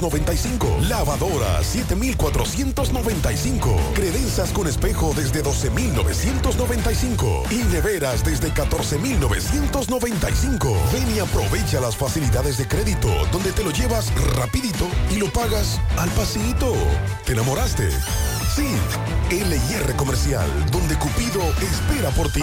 95. Lavadora 7495. Credenzas con espejo desde 12995. Y neveras desde 14995. Ven y aprovecha las facilidades de crédito donde te lo llevas rapidito y lo pagas al pasito. ¿Te enamoraste? Sí. LIR Comercial, donde Cupido espera por ti.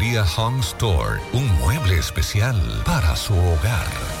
Home Store, un mueble especial para su hogar.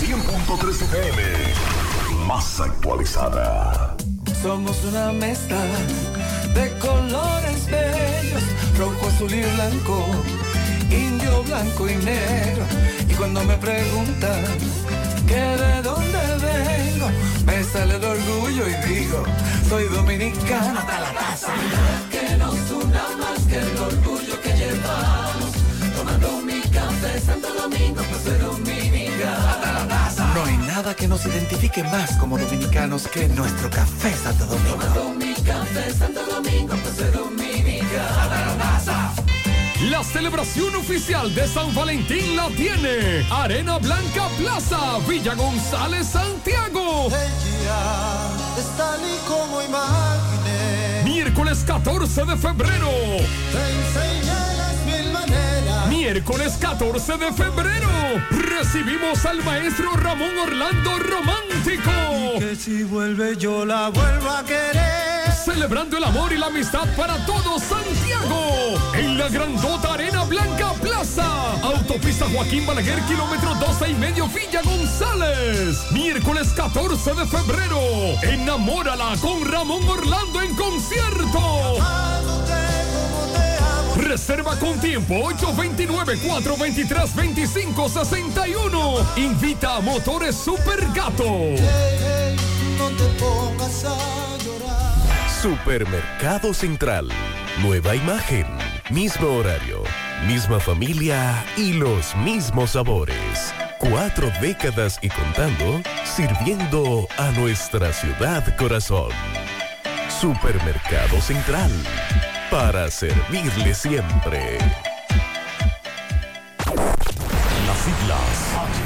100.3 FM, más actualizada. Somos una mezcla de colores bellos, rojo, azul y blanco, indio, blanco y negro. Y cuando me preguntan que de dónde vengo, me sale el orgullo y digo, soy dominicano hasta la casa. Que nos una más que el orgullo que llevamos, tomando mi café Santo Domingo, pues soy dominicano. Nada que nos identifique más como dominicanos que nuestro café Santo Domingo. Tomando mi café Santo Domingo, pues. La celebración oficial de San Valentín la tiene Arena Blanca Plaza, Villa González, Santiago. es tal y como imaginé. Miércoles 14 de febrero. Te enseñé. Miércoles 14 de febrero. Recibimos al maestro Ramón Orlando Romántico. Que si vuelve yo la vuelvo a querer. Celebrando el amor y la amistad para todo Santiago. En la grandota Arena Blanca Plaza. Autopista Joaquín Balaguer, kilómetro 12 y medio Villa González. Miércoles 14 de febrero. Enamórala con Ramón Orlando en concierto. Reserva con tiempo 829-423-2561. Invita a Motores Super Gato. No te. Supermercado Central. Nueva imagen, mismo horario, misma familia y los mismos sabores. Cuatro décadas y contando, sirviendo a nuestra ciudad corazón. Supermercado Central. Para servirle siempre. Las siglas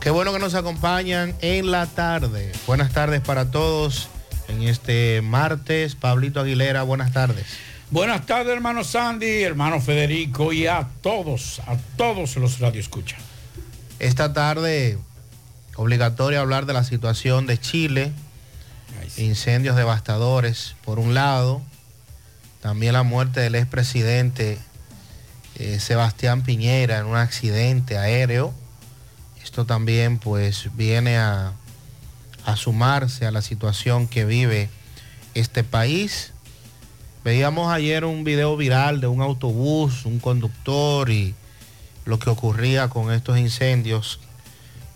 Qué bueno que nos acompañan en la tarde. Buenas tardes para todos en este martes. Pablito Aguilera, buenas tardes. Buenas tardes, hermano Sandy, hermano Federico y a todos, a todos los radioescuchas. Esta tarde, obligatorio hablar de la situación de Chile, incendios devastadores, por un lado, también la muerte del expresidente eh, Sebastián Piñera en un accidente aéreo. Esto también pues viene a, sumarse a la situación que vive este país. Veíamos ayer un video viral de un autobús, un conductor y lo que ocurría con estos incendios,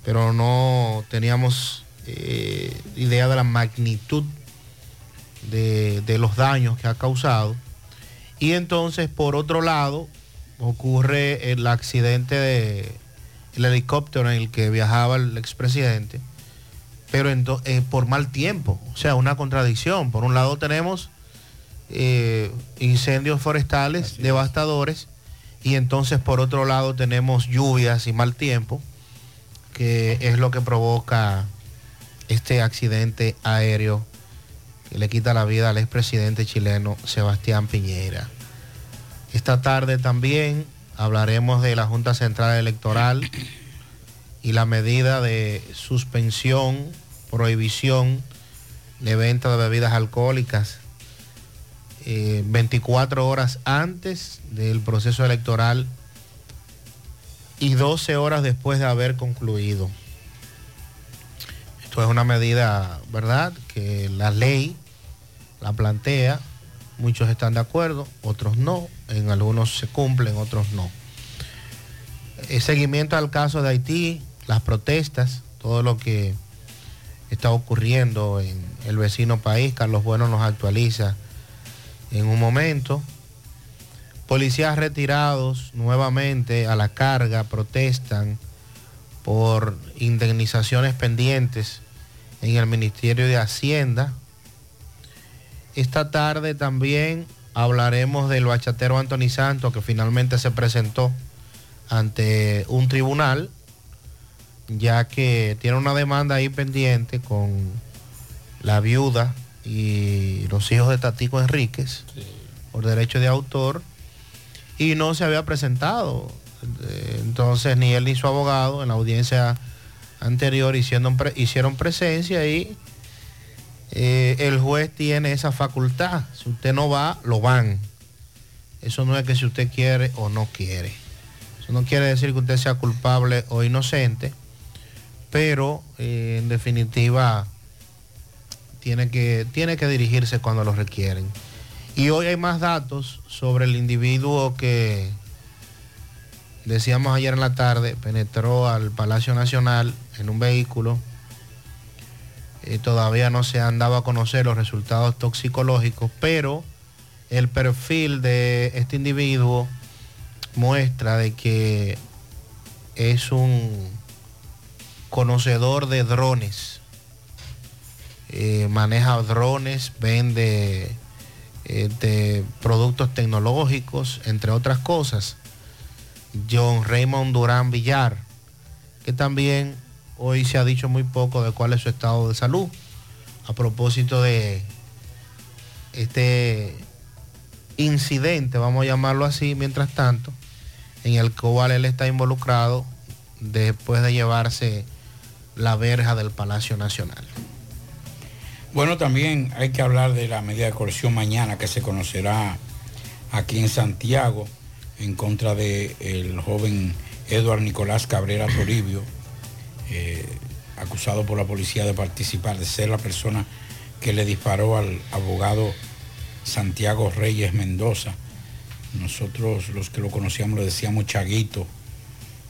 pero no teníamos eh, idea de la magnitud de los daños que ha causado. Y entonces, por otro lado, ocurre el accidente de el helicóptero en el que viajaba el expresidente, pero eh, por mal tiempo, o sea, una contradicción. Por un lado tenemos eh, incendios forestales devastadores y entonces por otro lado tenemos lluvias y mal tiempo, que es lo que provoca este accidente aéreo que le quita la vida al expresidente chileno Sebastián Piñera. Esta tarde también hablaremos de la Junta Central Electoral y la medida de suspensión, prohibición de venta de bebidas alcohólicas 24 eh, horas antes del proceso electoral y 12 horas después de haber concluido. Esto es una medida, ¿verdad?, que la ley la plantea, muchos están de acuerdo, otros no, en algunos se cumplen, otros no. El seguimiento al caso de Haití, las protestas, todo lo que está ocurriendo en el vecino país, Carlos Bueno nos actualiza en un momento. Policías retirados nuevamente a la carga protestan por indemnizaciones pendientes en el Ministerio de Hacienda. Esta tarde también hablaremos del bachatero Anthony Santos que finalmente se presentó ante un tribunal ya que tiene una demanda ahí pendiente con la viuda y los hijos de Tatico Enríquez por derecho de autor y no se había presentado. Entonces ni él ni su abogado en la audiencia anterior hicieron, hicieron presencia y eh, el juez tiene esa facultad. Si usted no va, lo van. Eso no es que si usted quiere o no quiere. Eso no quiere decir que usted sea culpable o inocente, pero eh, en definitiva tiene que, tiene que dirigirse cuando lo requieren. Y hoy hay más datos sobre el individuo que, decíamos ayer en la tarde, penetró al Palacio Nacional en un vehículo. Eh, todavía no se han dado a conocer los resultados toxicológicos, pero el perfil de este individuo muestra de que es un conocedor de drones eh, maneja drones, vende eh, productos tecnológicos, entre otras cosas. John Raymond Durán Villar, que también hoy se ha dicho muy poco de cuál es su estado de salud. A propósito de este incidente, vamos a llamarlo así, mientras tanto, en el cual él está involucrado después de llevarse la verja del Palacio Nacional. Bueno, también hay que hablar de la medida de coerción mañana que se conocerá aquí en Santiago en contra del joven Eduard Nicolás Cabrera Toribio, eh, acusado por la policía de participar, de ser la persona que le disparó al abogado Santiago Reyes Mendoza. Nosotros los que lo conocíamos le decíamos Chaguito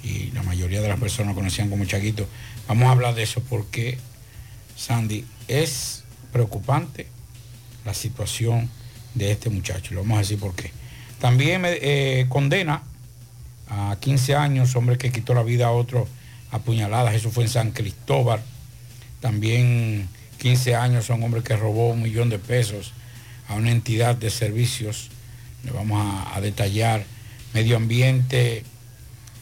y la mayoría de las personas lo conocían como Chaguito. Vamos a hablar de eso porque, Sandy, es preocupante la situación de este muchacho. Lo vamos a decir por qué. También eh, condena a 15 años, hombre que quitó la vida a otro a puñaladas, eso fue en San Cristóbal. También 15 años a un hombre que robó un millón de pesos a una entidad de servicios. Le vamos a, detallar. Medio ambiente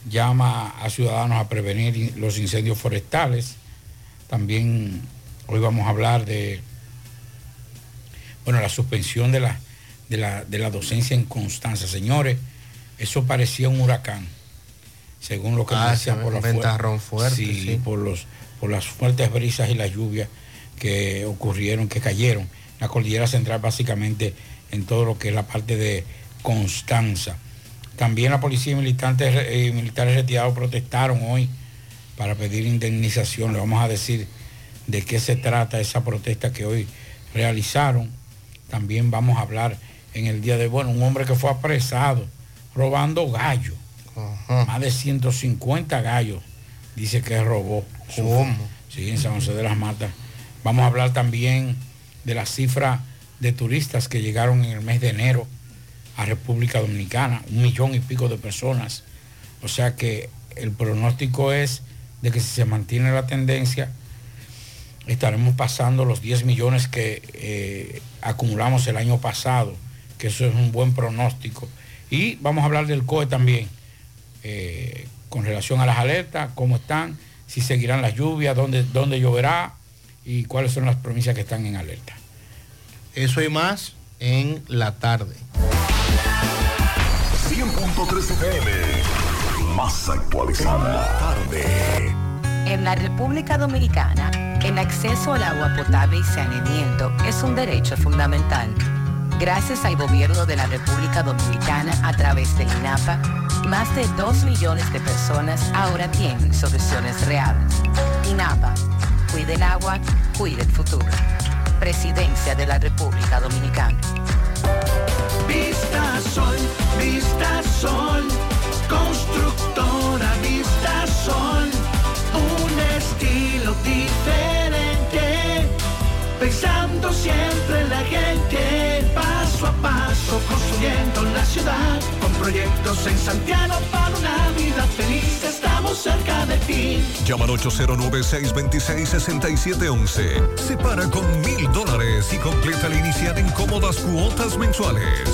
llama a ciudadanos a prevenir los incendios forestales. También hoy vamos a hablar de bueno, la suspensión de la, de la, docencia en Constanza. Señores, eso parecía un huracán, según lo que ah, decían por la fuerte, sí, Por, los, por las fuertes brisas y las lluvias que ocurrieron, que cayeron. La cordillera central básicamente en todo lo que es la parte de Constanza. También la policía y militantes, eh, militares retirados protestaron hoy para pedir indemnización. Le vamos a decir de qué se trata esa protesta que hoy realizaron también vamos a hablar en el día de, bueno, un hombre que fue apresado robando Más de 150 gallos dice que robó. ¿Cómo? Sí, en San José de las Matas. Vamos a hablar también de la cifra de turistas que llegaron en el mes de enero a República Dominicana, un millón y pico de personas. O sea que el pronóstico es de que si se mantiene la tendencia, estaremos pasando los 10 millones que eh, acumulamos el año pasado, que eso es un buen pronóstico. Y vamos a hablar del COE también, eh, con relación a las alertas, cómo están, si seguirán las lluvias, dónde, dónde lloverá y cuáles son las provincias que están en alerta. Eso y más en la tarde. 100.3 FM. Más actualizada. Tarde. En la República Dominicana, el acceso al agua potable y saneamiento es un derecho fundamental. Gracias al gobierno de la República Dominicana a través del INAPA, más de 2 millones de personas ahora tienen soluciones reales. INAPA, cuide el agua, cuide el futuro. Presidencia de la República Dominicana. Vista Sol, Vista Sol, constructora Vista Sol, un estilo diferente, pensando siempre en la gente, paso a paso construyendo la ciudad, con proyectos en Santiago para una vida feliz, estamos cerca de ti. Llama al 809-626-6711. Separa con mil dólares y completa la inicial en cómodas cuotas mensuales.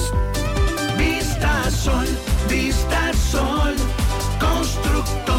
Vista Sol, Vista Sol, constructora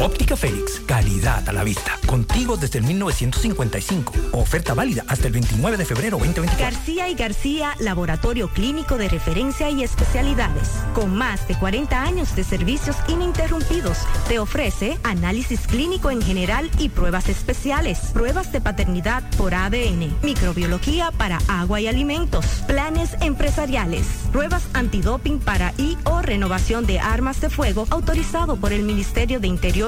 Óptica Félix, calidad a la vista. Contigo desde el 1955. Oferta válida hasta el 29 de febrero 2024. García y García, laboratorio clínico de referencia y especialidades. Con más de 40 años de servicios ininterrumpidos, te ofrece análisis clínico en general y pruebas especiales, pruebas de paternidad por ADN, microbiología para agua y alimentos, planes empresariales, pruebas antidoping para y o renovación de armas de fuego autorizado por el Ministerio de Interior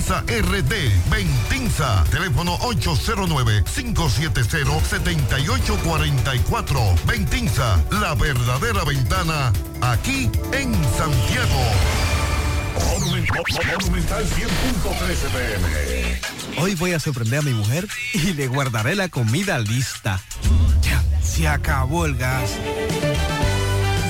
RD. Ventinza, teléfono 809-570-7844. Ventinza, la verdadera ventana, aquí en Santiago. Monumental 100.13 pm. Hoy voy a sorprender a mi mujer y le guardaré la comida lista. Ya, se acabó el gas.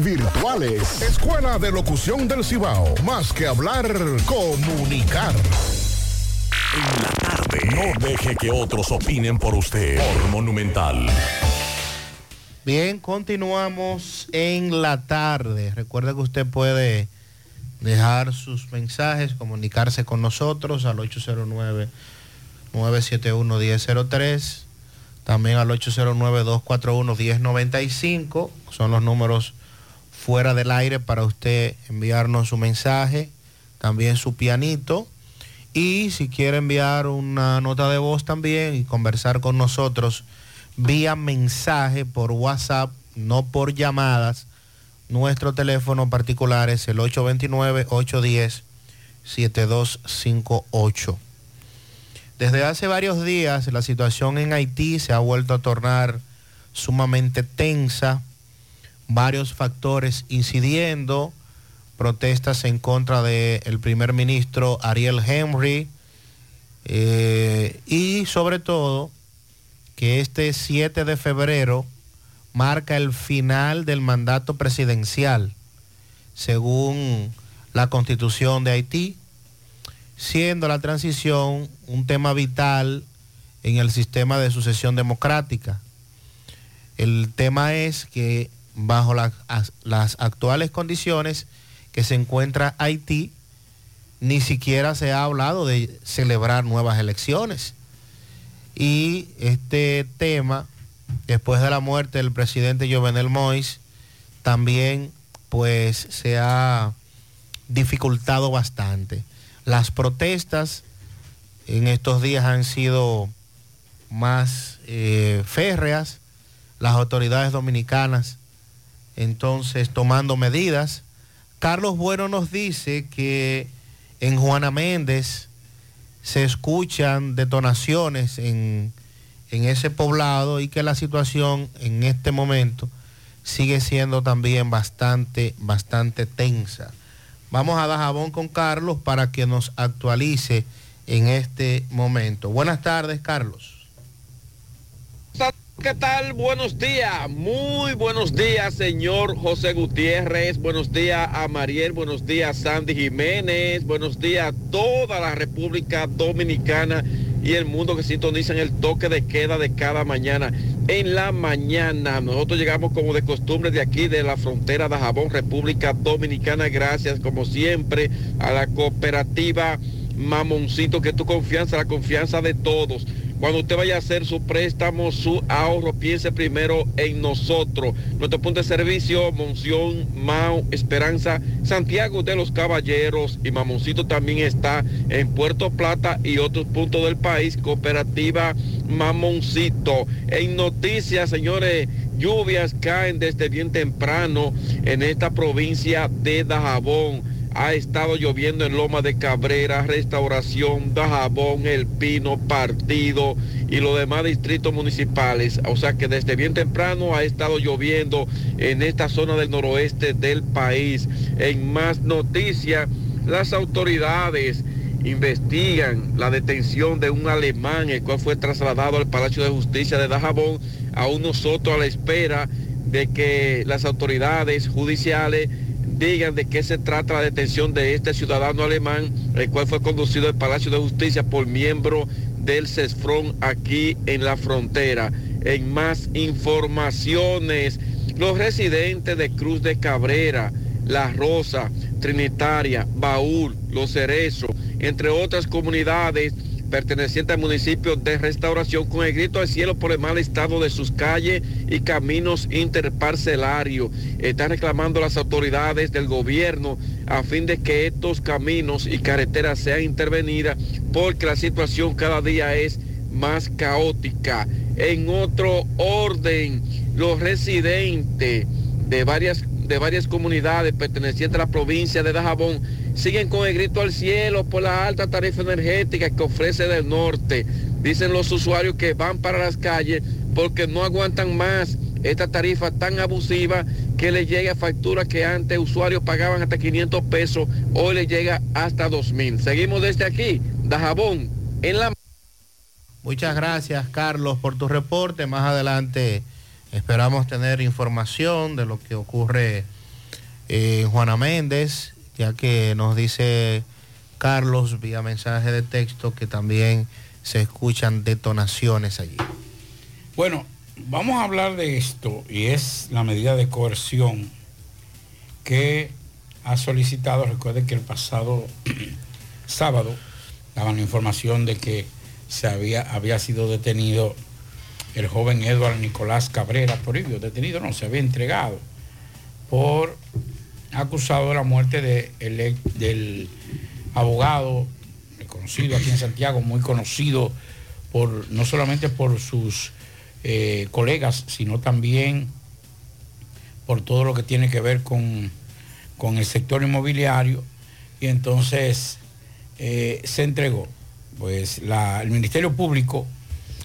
virtuales. Escuela de Locución del Cibao. Más que hablar, comunicar. En la tarde. No deje que otros opinen por usted. Por Monumental. Bien, continuamos en la tarde. Recuerde que usted puede dejar sus mensajes, comunicarse con nosotros al 809-971-1003, también al 809-241-1095, son los números fuera del aire para usted enviarnos su mensaje, también su pianito. Y si quiere enviar una nota de voz también y conversar con nosotros vía mensaje por WhatsApp, no por llamadas, nuestro teléfono particular es el 829-810-7258. Desde hace varios días la situación en Haití se ha vuelto a tornar sumamente tensa varios factores incidiendo, protestas en contra del primer ministro Ariel Henry eh, y sobre todo que este 7 de febrero marca el final del mandato presidencial, según la constitución de Haití, siendo la transición un tema vital en el sistema de sucesión democrática. El tema es que bajo las actuales condiciones que se encuentra Haití, ni siquiera se ha hablado de celebrar nuevas elecciones. Y este tema, después de la muerte del presidente Jovenel Moïse, también pues se ha dificultado bastante. Las protestas en estos días han sido más eh, férreas. Las autoridades dominicanas entonces tomando medidas. Carlos Bueno nos dice que en Juana Méndez se escuchan detonaciones en, en ese poblado y que la situación en este momento sigue siendo también bastante, bastante tensa. Vamos a Dajabón con Carlos para que nos actualice en este momento. Buenas tardes, Carlos. ¿Qué tal? Buenos días, muy buenos días, señor José Gutiérrez. Buenos días a Mariel, buenos días Sandy Jiménez, buenos días a toda la República Dominicana y el mundo que sintonizan el toque de queda de cada mañana. En la mañana, nosotros llegamos como de costumbre de aquí, de la frontera de Jabón, República Dominicana. Gracias, como siempre, a la cooperativa Mamoncito, que tu confianza, la confianza de todos. Cuando usted vaya a hacer su préstamo, su ahorro, piense primero en nosotros. Nuestro punto de servicio, Monción, Mau, Esperanza, Santiago de los Caballeros y Mamoncito también está en Puerto Plata y otros puntos del país. Cooperativa Mamoncito. En noticias, señores, lluvias caen desde bien temprano en esta provincia de Dajabón ha estado lloviendo en Loma de Cabrera, Restauración, Dajabón, El Pino, Partido y los demás distritos municipales. O sea que desde bien temprano ha estado lloviendo en esta zona del noroeste del país. En más noticias, las autoridades investigan la detención de un alemán, el cual fue trasladado al Palacio de Justicia de Dajabón, aún nosotros a la espera de que las autoridades judiciales digan de qué se trata la detención de este ciudadano alemán, el cual fue conducido al Palacio de Justicia por miembro del CESFRON aquí en la frontera. En más informaciones, los residentes de Cruz de Cabrera, La Rosa, Trinitaria, Baúl, Los Cerezos, entre otras comunidades, perteneciente al municipio de Restauración, con el grito al cielo por el mal estado de sus calles y caminos interparcelarios. Están reclamando las autoridades del gobierno a fin de que estos caminos y carreteras sean intervenidas porque la situación cada día es más caótica. En otro orden, los residentes de varias de varias comunidades pertenecientes a la provincia de Dajabón siguen con el grito al cielo por la alta tarifa energética que ofrece del norte. Dicen los usuarios que van para las calles porque no aguantan más esta tarifa tan abusiva que le llega a facturas que antes usuarios pagaban hasta 500 pesos, hoy le llega hasta 2.000. Seguimos desde aquí, Dajabón, en la... Muchas gracias, Carlos, por tu reporte. Más adelante esperamos tener información de lo que ocurre en Juana Méndez, ya que nos dice Carlos vía mensaje de texto que también se escuchan detonaciones allí. Bueno, vamos a hablar de esto y es la medida de coerción que ha solicitado, recuerden que el pasado sábado daban la información de que se había, había sido detenido el joven Eduardo Nicolás Cabrera Toribio, detenido no, se había entregado por acusado de la muerte de el- del abogado reconocido aquí en Santiago, muy conocido por no solamente por sus eh, colegas, sino también por todo lo que tiene que ver con, con el sector inmobiliario. Y entonces eh, se entregó. Pues el Ministerio Público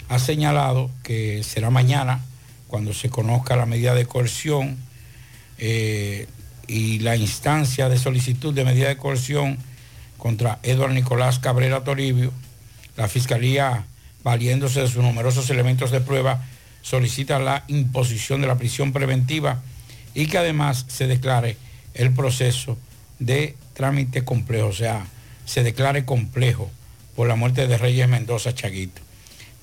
ha señalado que será mañana cuando se conozca la medida de coerción eh, y la instancia de solicitud de medida de coerción contra Eduardo Nicolás Cabrera Toribio. La Fiscalía, valiéndose de sus numerosos elementos de prueba, solicita la imposición de la prisión preventiva y que además se declare el proceso de trámite complejo, o sea, se declare complejo por la muerte de Reyes Mendoza Chaguito.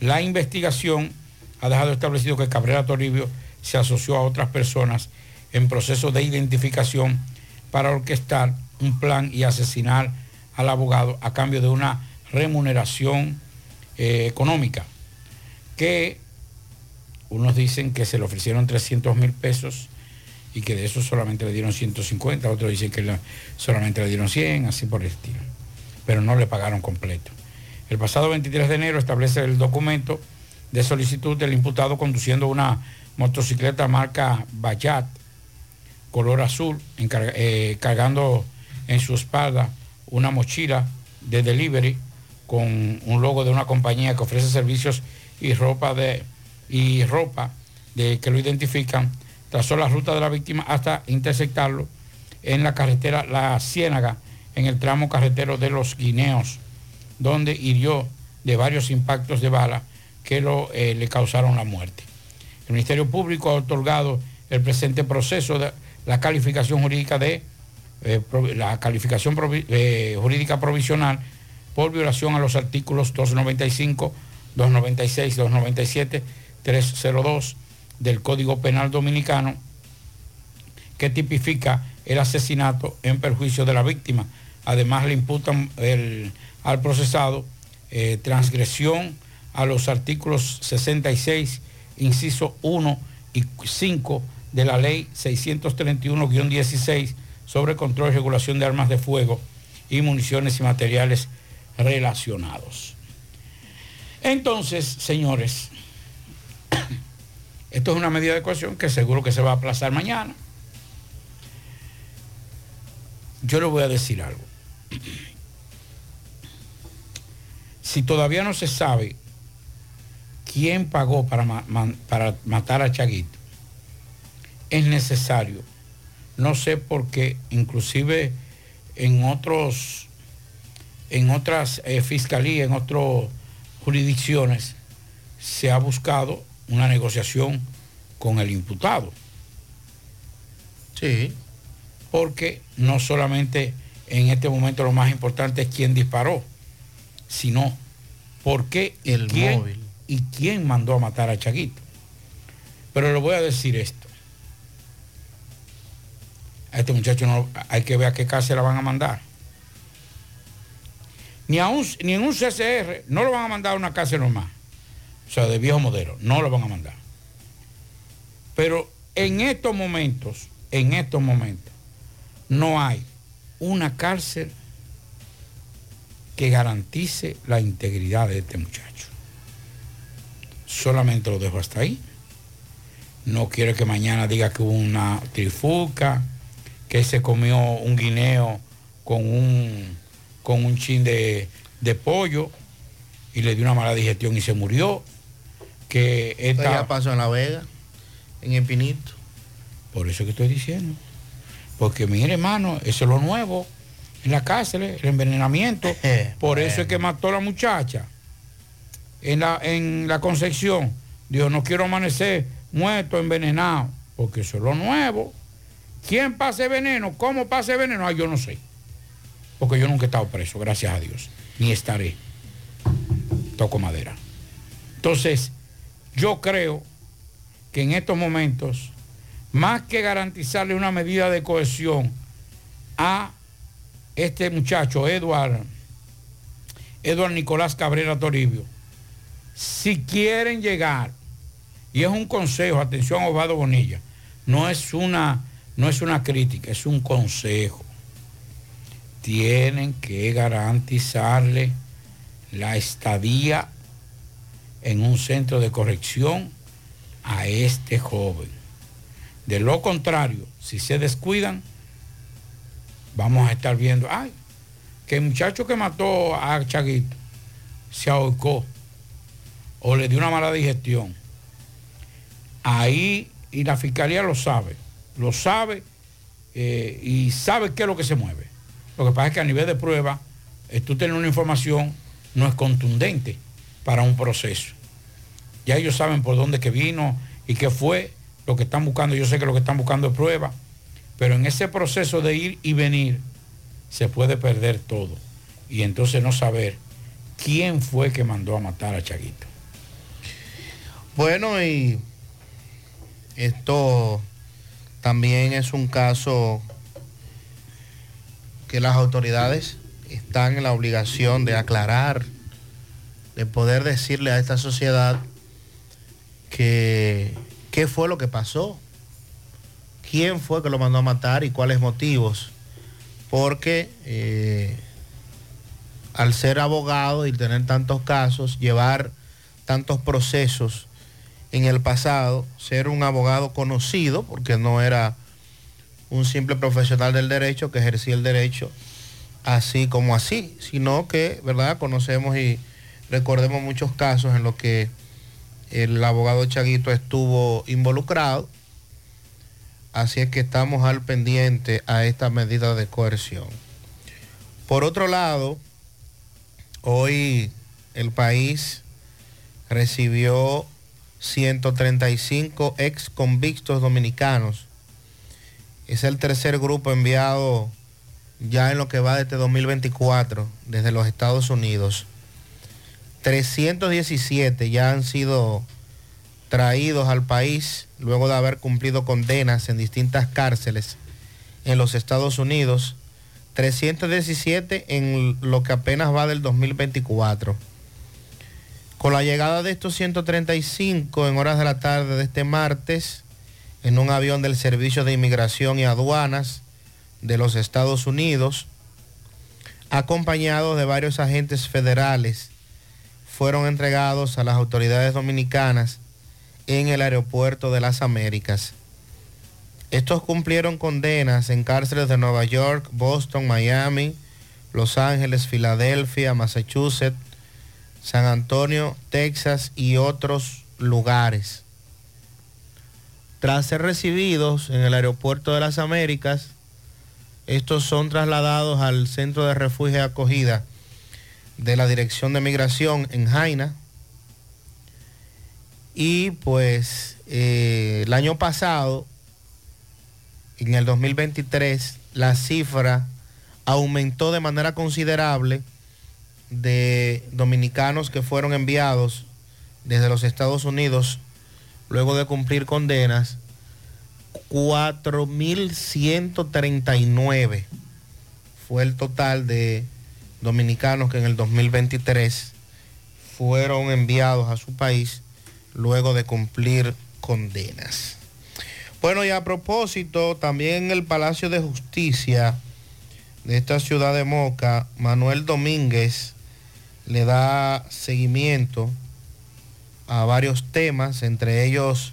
La investigación ha dejado establecido que Cabrera Toribio se asoció a otras personas en proceso de identificación para orquestar un plan y asesinar al abogado a cambio de una remuneración eh, económica, que unos dicen que se le ofrecieron 300 mil pesos y que de eso solamente le dieron 150, otros dicen que solamente le dieron 100, así por el estilo, pero no le pagaron completo. El pasado 23 de enero establece el documento de solicitud del imputado conduciendo una motocicleta marca Bayat, color azul, eh, cargando en su espalda una mochila de delivery con un logo de una compañía que ofrece servicios y ropa de y ropa de que lo identifican, trazó la ruta de la víctima hasta intersectarlo en la carretera La Ciénaga, en el tramo carretero de los Guineos, donde hirió de varios impactos de bala que lo, eh, le causaron la muerte. El Ministerio Público ha otorgado el presente proceso de la calificación eh, eh, jurídica provisional por violación a los artículos 295, 296, 297, 302 del Código Penal Dominicano que tipifica el asesinato en perjuicio de la víctima. Además le imputan el- al procesado eh, transgresión a los artículos 66, inciso 1 y 5 de la ley 631-16 sobre control y regulación de armas de fuego y municiones y materiales relacionados. Entonces, señores, esto es una medida de coerción que seguro que se va a aplazar mañana. Yo le voy a decir algo. Si todavía no se sabe quién pagó para, para matar a Chaguito, es necesario. No sé por qué, inclusive en otros, en otras eh, fiscalías, en otras jurisdicciones, se ha buscado una negociación con el imputado. Sí. Porque no solamente en este momento lo más importante es quién disparó, sino por qué El quién, móvil. y quién mandó a matar a Chaguito. Pero le voy a decir esto. A este muchacho no, hay que ver a qué cárcel la van a mandar. Ni, a en un CCR, no lo van a mandar a una cárcel normal. O sea, de viejo modelo, no lo van a mandar. Pero en estos momentos, en estos momentos, no hay una cárcel que garantice la integridad de este muchacho. Solamente lo dejo hasta ahí. no quiero que mañana diga que hubo una trifulca, que se comió un guineo con un, con un chin de, de pollo y le dio una mala digestión y se murió. Que esta, ya pasó en La Vega, en Espinito. Por eso que estoy diciendo. Porque mire, hermano, eso es lo nuevo en la cárcel, el envenenamiento. Por eso es que mató a la muchacha. En la, en la Concepción, dijo, no quiero amanecer muerto, envenenado. Porque eso es lo nuevo. ¿Quién pase veneno? ¿Cómo pase veneno? Ah, yo no sé. Porque yo nunca he estado preso, gracias a Dios. Ni estaré. Toco madera. Entonces, yo creo que en estos momentos, más que garantizarle una medida de cohesión a este muchacho, Eduard, Eduard Nicolás Cabrera Toribio, si quieren llegar, y es un consejo, atención Osvaldo Bonilla, no es una, no es una crítica, es un consejo. Tienen que garantizarle la estadía en un centro de corrección a este joven. De lo contrario, si se descuidan, vamos a estar viendo, ay, que el muchacho que mató a Chaguito se ahorcó o le dio una mala digestión. Ahí, y la fiscalía lo sabe, lo sabe eh, y sabe qué es lo que se mueve. Lo que pasa es que a nivel de prueba, eh, tú tener una información no es contundente para un proceso. Ya ellos saben por dónde que vino y qué fue lo que están buscando. Yo sé que lo que están buscando es prueba, pero en ese proceso de ir y venir se puede perder todo. Y entonces no saber quién fue que mandó a matar a Chaguito. Bueno, y esto también es un caso que las autoridades están en la obligación de aclarar, de poder decirle a esta sociedad qué fue lo que pasó, quién fue que lo mandó a matar y cuáles motivos. Porque eh, al ser abogado y tener tantos casos, llevar tantos procesos en el pasado, ser un abogado conocido, porque no era un simple profesional del derecho que ejercía el derecho así como así, sino que, ¿verdad? Conocemos y recordemos muchos casos en los que el abogado Chaguito estuvo involucrado. Así es que estamos al pendiente a esta medida de coerción. Por otro lado, hoy el país recibió 135 ex convictos dominicanos. Es el tercer grupo enviado ya en lo que va de este 2024 desde los Estados Unidos. 317 ya han sido traídos al país luego de haber cumplido condenas en distintas cárceles en los Estados Unidos. 317 en lo que apenas va del 2024. Con la llegada de estos 135 en horas de la tarde de este martes, en un avión del Servicio de Inmigración y Aduanas de los Estados Unidos, acompañados de varios agentes federales, fueron entregados a las autoridades dominicanas en el aeropuerto de las Américas. Estos cumplieron condenas en cárceles de Nueva York, Boston, Miami, Los Ángeles, Filadelfia, Massachusetts, San Antonio, Texas y otros lugares. Tras ser recibidos en el aeropuerto de las Américas, estos son trasladados al centro de refugio y acogida de la Dirección de Migración en Jaina. Y pues eh, el año pasado, en el 2023, la cifra aumentó de manera considerable de dominicanos que fueron enviados desde los Estados Unidos luego de cumplir condenas 4.139 fue el total de dominicanos que en el 2023 fueron enviados a su país luego de cumplir condenas. Bueno, y a propósito, también en el Palacio de Justicia de esta ciudad de Moca, Manuel Domínguez le da seguimiento a varios temas, entre ellos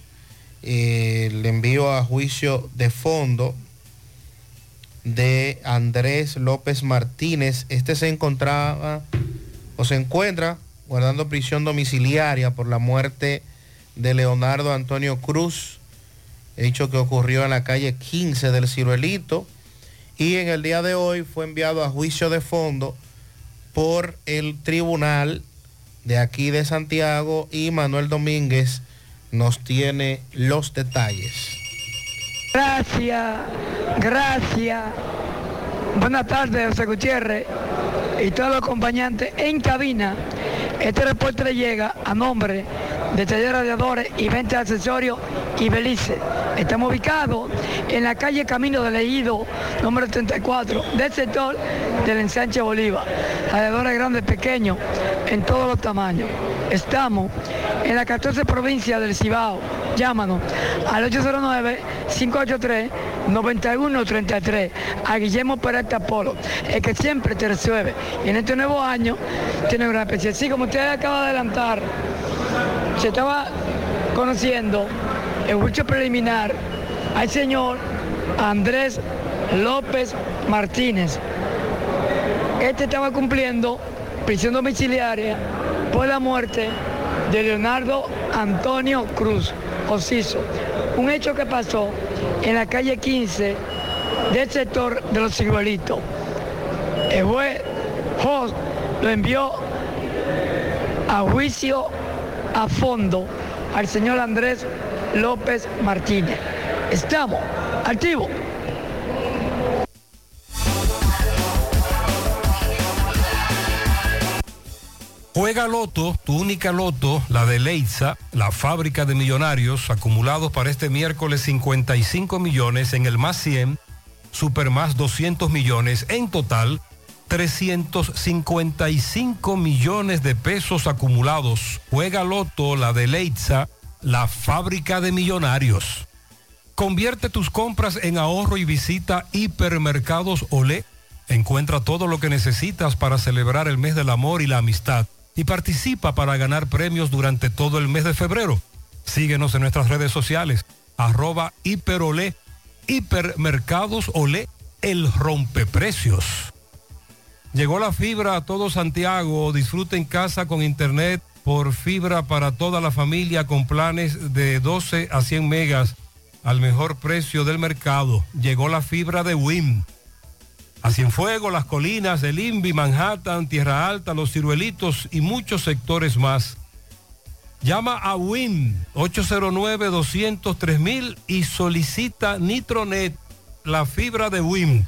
eh, el envío a juicio de fondo de Andrés López Martínez. Este se encontraba o se encuentra guardando prisión domiciliaria por la muerte de Leonardo Antonio Cruz, hecho que ocurrió en la calle 15 del Ciruelito. Y en el día de hoy fue enviado a juicio de fondo por el tribunal de aquí de Santiago y Manuel Domínguez nos tiene los detalles. Gracias, gracias. Buenas tardes, José Gutiérrez y todos los acompañantes en cabina. Este reporte le llega a nombre de Taller Radiadores y Venta de Accesorios y Belice. Estamos ubicados en la calle Camino de Leído, número 34, del sector del ensanche Bolívar. Radiadores grandes, pequeños, en todos los tamaños. Estamos en la 14 provincia del Cibao. Llámanos al 809-583-9133 a Guillermo Peralta Polo, el que siempre te resuelve. Y en este nuevo año tiene una especie. Así como usted acaba de adelantar, se estaba conociendo el juicio preliminar al señor Andrés López Martínez. Este estaba cumpliendo prisión domiciliaria por la muerte de Leonardo Antonio Cruz Ociso. Un hecho que pasó en la calle 15 del sector de los ciruelitos. El juez lo envió a juicio a fondo al señor Andrés López Martínez. Estamos activos. Juega Loto, tu única Loto, la de Leitza, la fábrica de millonarios, acumulados para este miércoles 55 millones en el más 100, super más 200 millones, en total 355 millones de pesos acumulados. Juega Loto, la de Leitza, la fábrica de millonarios. Convierte tus compras en ahorro y visita Hipermercados Olé. Encuentra todo lo que necesitas para celebrar el mes del amor y la amistad y participa para ganar premios durante todo el mes de febrero. Síguenos en nuestras redes sociales, arroba hiperolé, hipermercados olé, el rompeprecios. Llegó la fibra a todo Santiago, disfruta en casa con internet por fibra para toda la familia con planes de 12 a 100 megas al mejor precio del mercado. Llegó la fibra de WIM. A Cienfuegos, Las Colinas, El Invi, Manhattan, Tierra Alta, Los Ciruelitos y muchos sectores más. Llama a WIN 809-203 y solicita Nitronet, la fibra de WIN.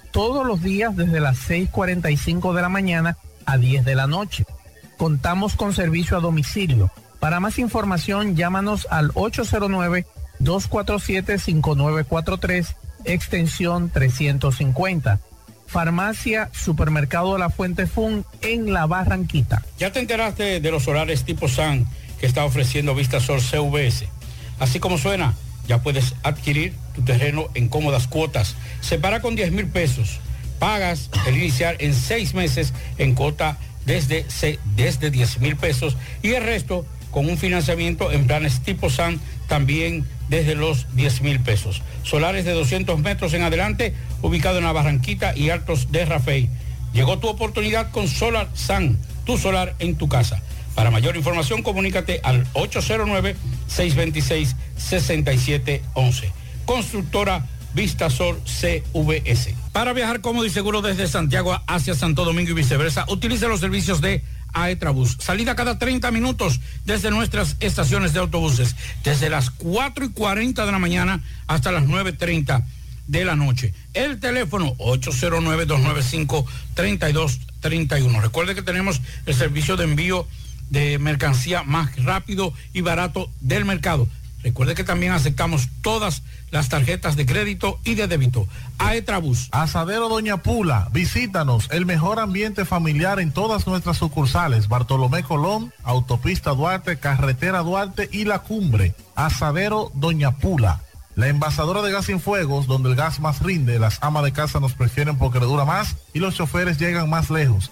todos los días desde las 6.45 de la mañana a 10 de la noche. Contamos con servicio a domicilio. Para más información llámanos al 809-247-5943 extensión 350. Farmacia Supermercado La Fuente Fun en La Barranquita. ¿Ya te enteraste de los solares tipo SAN que está ofreciendo Vistasol CVS? Así como suena, ya puedes adquirir tu terreno en cómodas cuotas. Separa con 10 mil pesos. Pagas el inicial en seis meses en cuota desde, desde 10 mil pesos y el resto con un financiamiento en planes tipo SAN también desde los 10 mil pesos. Solares de 200 metros en adelante, ubicado en la Barranquita y Altos de Rafey. Llegó tu oportunidad con Solar SAN, tu solar en tu casa. Para mayor información, comunícate al 809-626-6711. Constructora Vistasol CVS. Para viajar cómodo y seguro desde Santiago hacia Santo Domingo y viceversa, utilice los servicios de Aetrabús. Salida cada 30 minutos desde nuestras estaciones de autobuses, desde las 4 y 40 de la mañana hasta las 9.30 de la noche. El teléfono 809-295-3231. Recuerde que tenemos el servicio de envío de mercancía más rápido y barato del mercado. Recuerde que también aceptamos todas las tarjetas de crédito y de débito. Aetrabús. Asadero Doña Pula, visítanos, el mejor ambiente familiar en todas nuestras sucursales, Bartolomé Colón, Autopista Duarte, Carretera Duarte y La Cumbre. Asadero Doña Pula. La envasadora de gas sin fuegos, donde el gas más rinde, las amas de casa nos prefieren porque le dura más y los choferes llegan más lejos.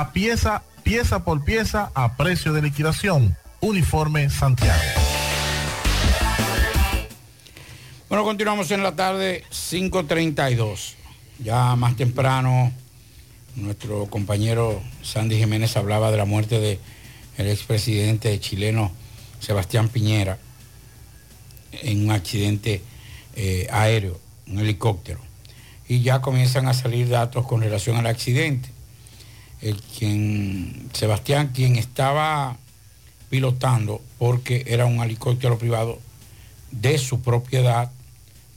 a pieza, pieza por pieza a precio de liquidación. Uniforme Santiago. Bueno, continuamos en la tarde 5.32. Ya más temprano, nuestro compañero Sandy Jiménez hablaba de la muerte del el expresidente chileno Sebastián Piñera en un accidente eh, aéreo, un helicóptero. Y ya comienzan a salir datos con relación al accidente. El quien, Sebastián, quien estaba pilotando, porque era un helicóptero privado de su propiedad,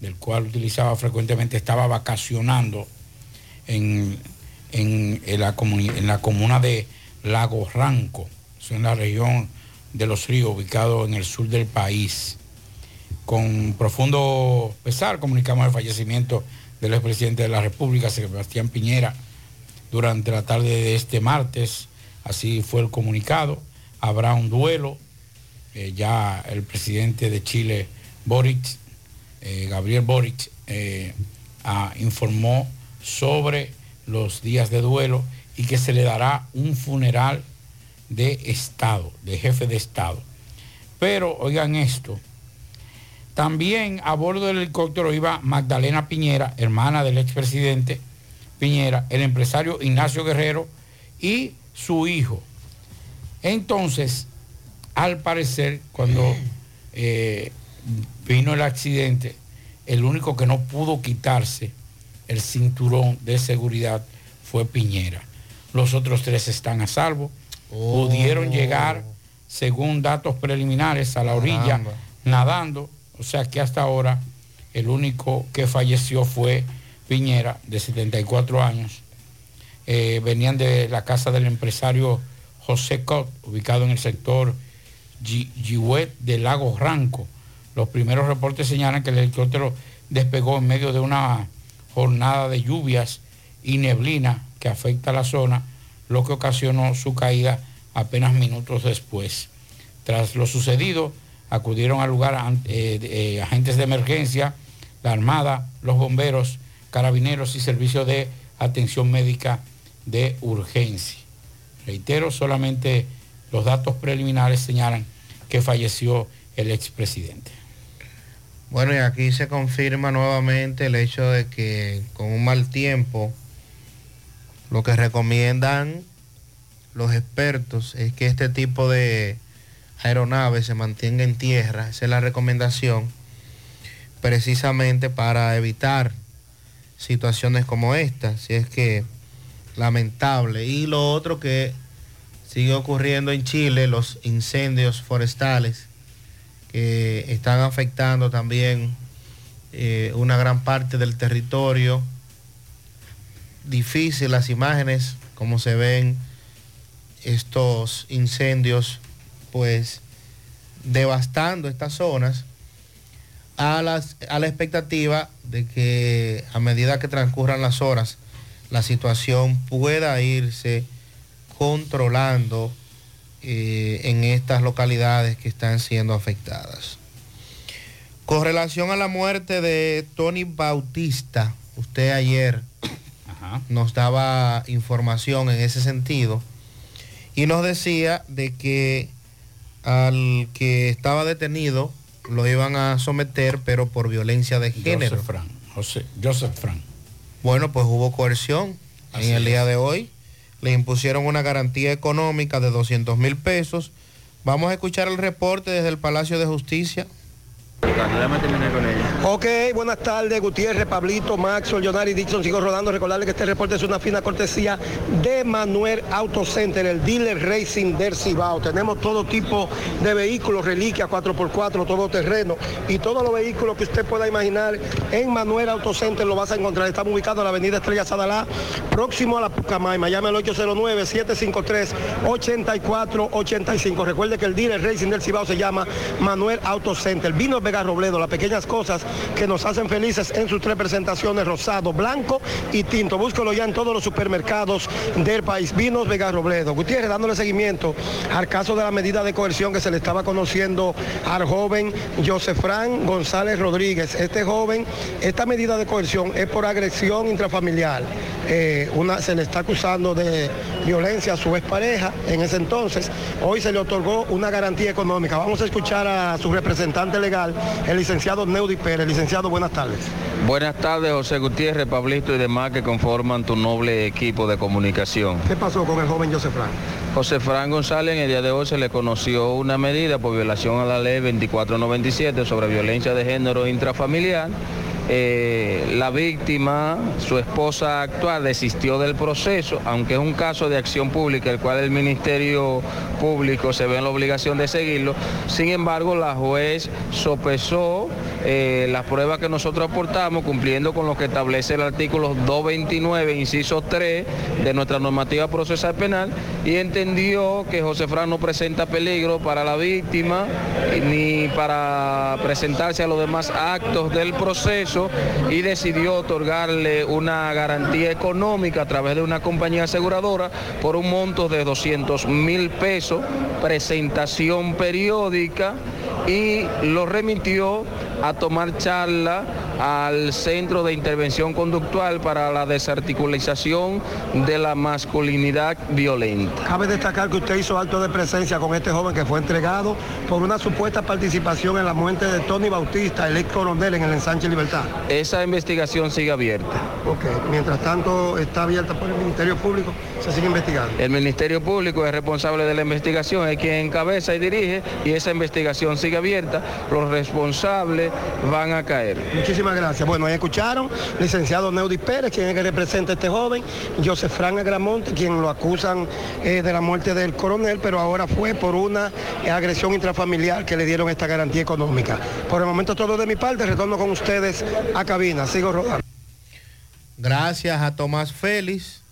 del cual utilizaba frecuentemente, estaba vacacionando en, en, la, en la comuna de Lago Ranco, en la región de los ríos, ubicado en el sur del país. Con profundo pesar comunicamos el fallecimiento del expresidente de la República, Sebastián Piñera, durante la tarde de este martes. Así fue el comunicado. Habrá un duelo. Eh, ya el presidente de Chile, Boric, eh, Gabriel Boric, eh, informó sobre los días de duelo y que se le dará un funeral de Estado, de jefe de Estado. Pero oigan esto, también a bordo del helicóptero iba Magdalena Piñera, hermana del expresidente Piñera, el empresario Ignacio Guerrero y su hijo. Entonces, al parecer, cuando eh, vino el accidente, el único que no pudo quitarse el cinturón de seguridad fue Piñera. Los otros tres están a salvo. Oh. Pudieron llegar, según datos preliminares, a la orilla Caramba. nadando. O sea que hasta ahora el único que falleció fue Piñera, de 74 años. Eh, venían de la casa del empresario José Cot, ubicado en el sector Gi- Gihuet de Lago Ranco. Los primeros reportes señalan que el helicóptero despegó en medio de una jornada de lluvias y neblina que afecta a la zona, lo que ocasionó su caída apenas minutos después. Tras lo sucedido, acudieron al lugar eh, eh, agentes de emergencia, la Armada, los bomberos, carabineros y servicios de atención médica de urgencia. Reitero, solamente los datos preliminares señalan que falleció el expresidente. Bueno, y aquí se confirma nuevamente el hecho de que con un mal tiempo, lo que recomiendan los expertos es que este tipo de aeronaves se mantenga en tierra. Esa es la recomendación precisamente para evitar situaciones como esta, si es que lamentable. Y lo otro que sigue ocurriendo en Chile, los incendios forestales que están afectando también eh, una gran parte del territorio. Difícil las imágenes, como se ven estos incendios, pues devastando estas zonas a, las, a la expectativa de que a medida que transcurran las horas, la situación pueda irse controlando eh, en estas localidades que están siendo afectadas. Con relación a la muerte de Tony Bautista, usted ayer nos daba información en ese sentido y nos decía de que al que estaba detenido lo iban a someter, pero por violencia de género. Joseph Fran, José, Joseph Fran. Bueno, pues hubo coerción Así en el es. día de hoy. Le impusieron una garantía económica de 200 mil pesos. Vamos a escuchar el reporte desde el Palacio de Justicia. Ok, buenas tardes, Gutiérrez, Pablito, Maxwell, Jonari, Dixon, sigo rodando. Recordarle que este reporte es una fina cortesía de Manuel Auto Center, el dealer racing del Cibao. Tenemos todo tipo de vehículos, reliquias 4x4, todo terreno y todos los vehículos que usted pueda imaginar en Manuel Auto Center lo vas a encontrar. Estamos ubicados en la avenida Estrella Sadalá, próximo a la Pucamaima. Llame al 809-753-8485. Recuerde que el dealer racing del Cibao se llama Manuel Auto Center. Vino Vega Robledo, las pequeñas cosas que nos hacen felices en sus tres presentaciones, rosado, blanco y tinto. Búscalo ya en todos los supermercados del país. Vinos Vega Robledo. Gutiérrez dándole seguimiento al caso de la medida de coerción que se le estaba conociendo al joven Josefran González Rodríguez. Este joven, esta medida de coerción es por agresión intrafamiliar. Eh, se le está acusando de violencia a su expareja en ese entonces. Hoy se le otorgó una garantía económica. Vamos a escuchar a su representante legal, el licenciado Neudi Pérez. Licenciado, buenas tardes. Buenas tardes, José Gutiérrez, Pablito y demás que conforman tu noble equipo de comunicación. ¿Qué pasó con el joven Josefran? José Fran González en el día de hoy se le conoció una medida por violación a la ley 2497 sobre violencia de género intrafamiliar. Eh, la víctima, su esposa actual, desistió del proceso, aunque es un caso de acción pública, el cual el Ministerio Público se ve en la obligación de seguirlo. Sin embargo, la juez sopesó eh, las pruebas que nosotros aportamos, cumpliendo con lo que establece el artículo 229, inciso 3 de nuestra normativa procesal penal, y entendió que José Fran no presenta peligro para la víctima ni para presentarse a los demás actos del proceso y decidió otorgarle una garantía económica a través de una compañía aseguradora por un monto de 200 mil pesos, presentación periódica y lo remitió a tomar charla al Centro de Intervención Conductual para la desarticulización de la masculinidad violenta. Cabe destacar que usted hizo acto de presencia con este joven que fue entregado por una supuesta participación en la muerte de Tony Bautista, el ex coronel en el ensanche Libertad. Esa investigación sigue abierta. Ok, mientras tanto está abierta por el Ministerio Público, se sigue investigando. El Ministerio Público es responsable de la investigación, es quien encabeza y dirige y esa investigación sigue abierta. Los responsables van a caer. Muchísimas gracias. Bueno, ahí escucharon, licenciado Neudi Pérez, quien es el que representa a este joven, José Fran Agramonte, quien lo acusan eh, de la muerte del coronel, pero ahora fue por una eh, agresión intrafamiliar que le dieron esta garantía económica. Por el momento todo de mi parte, retorno con ustedes a cabina. Sigo rodando. Gracias a Tomás Félix.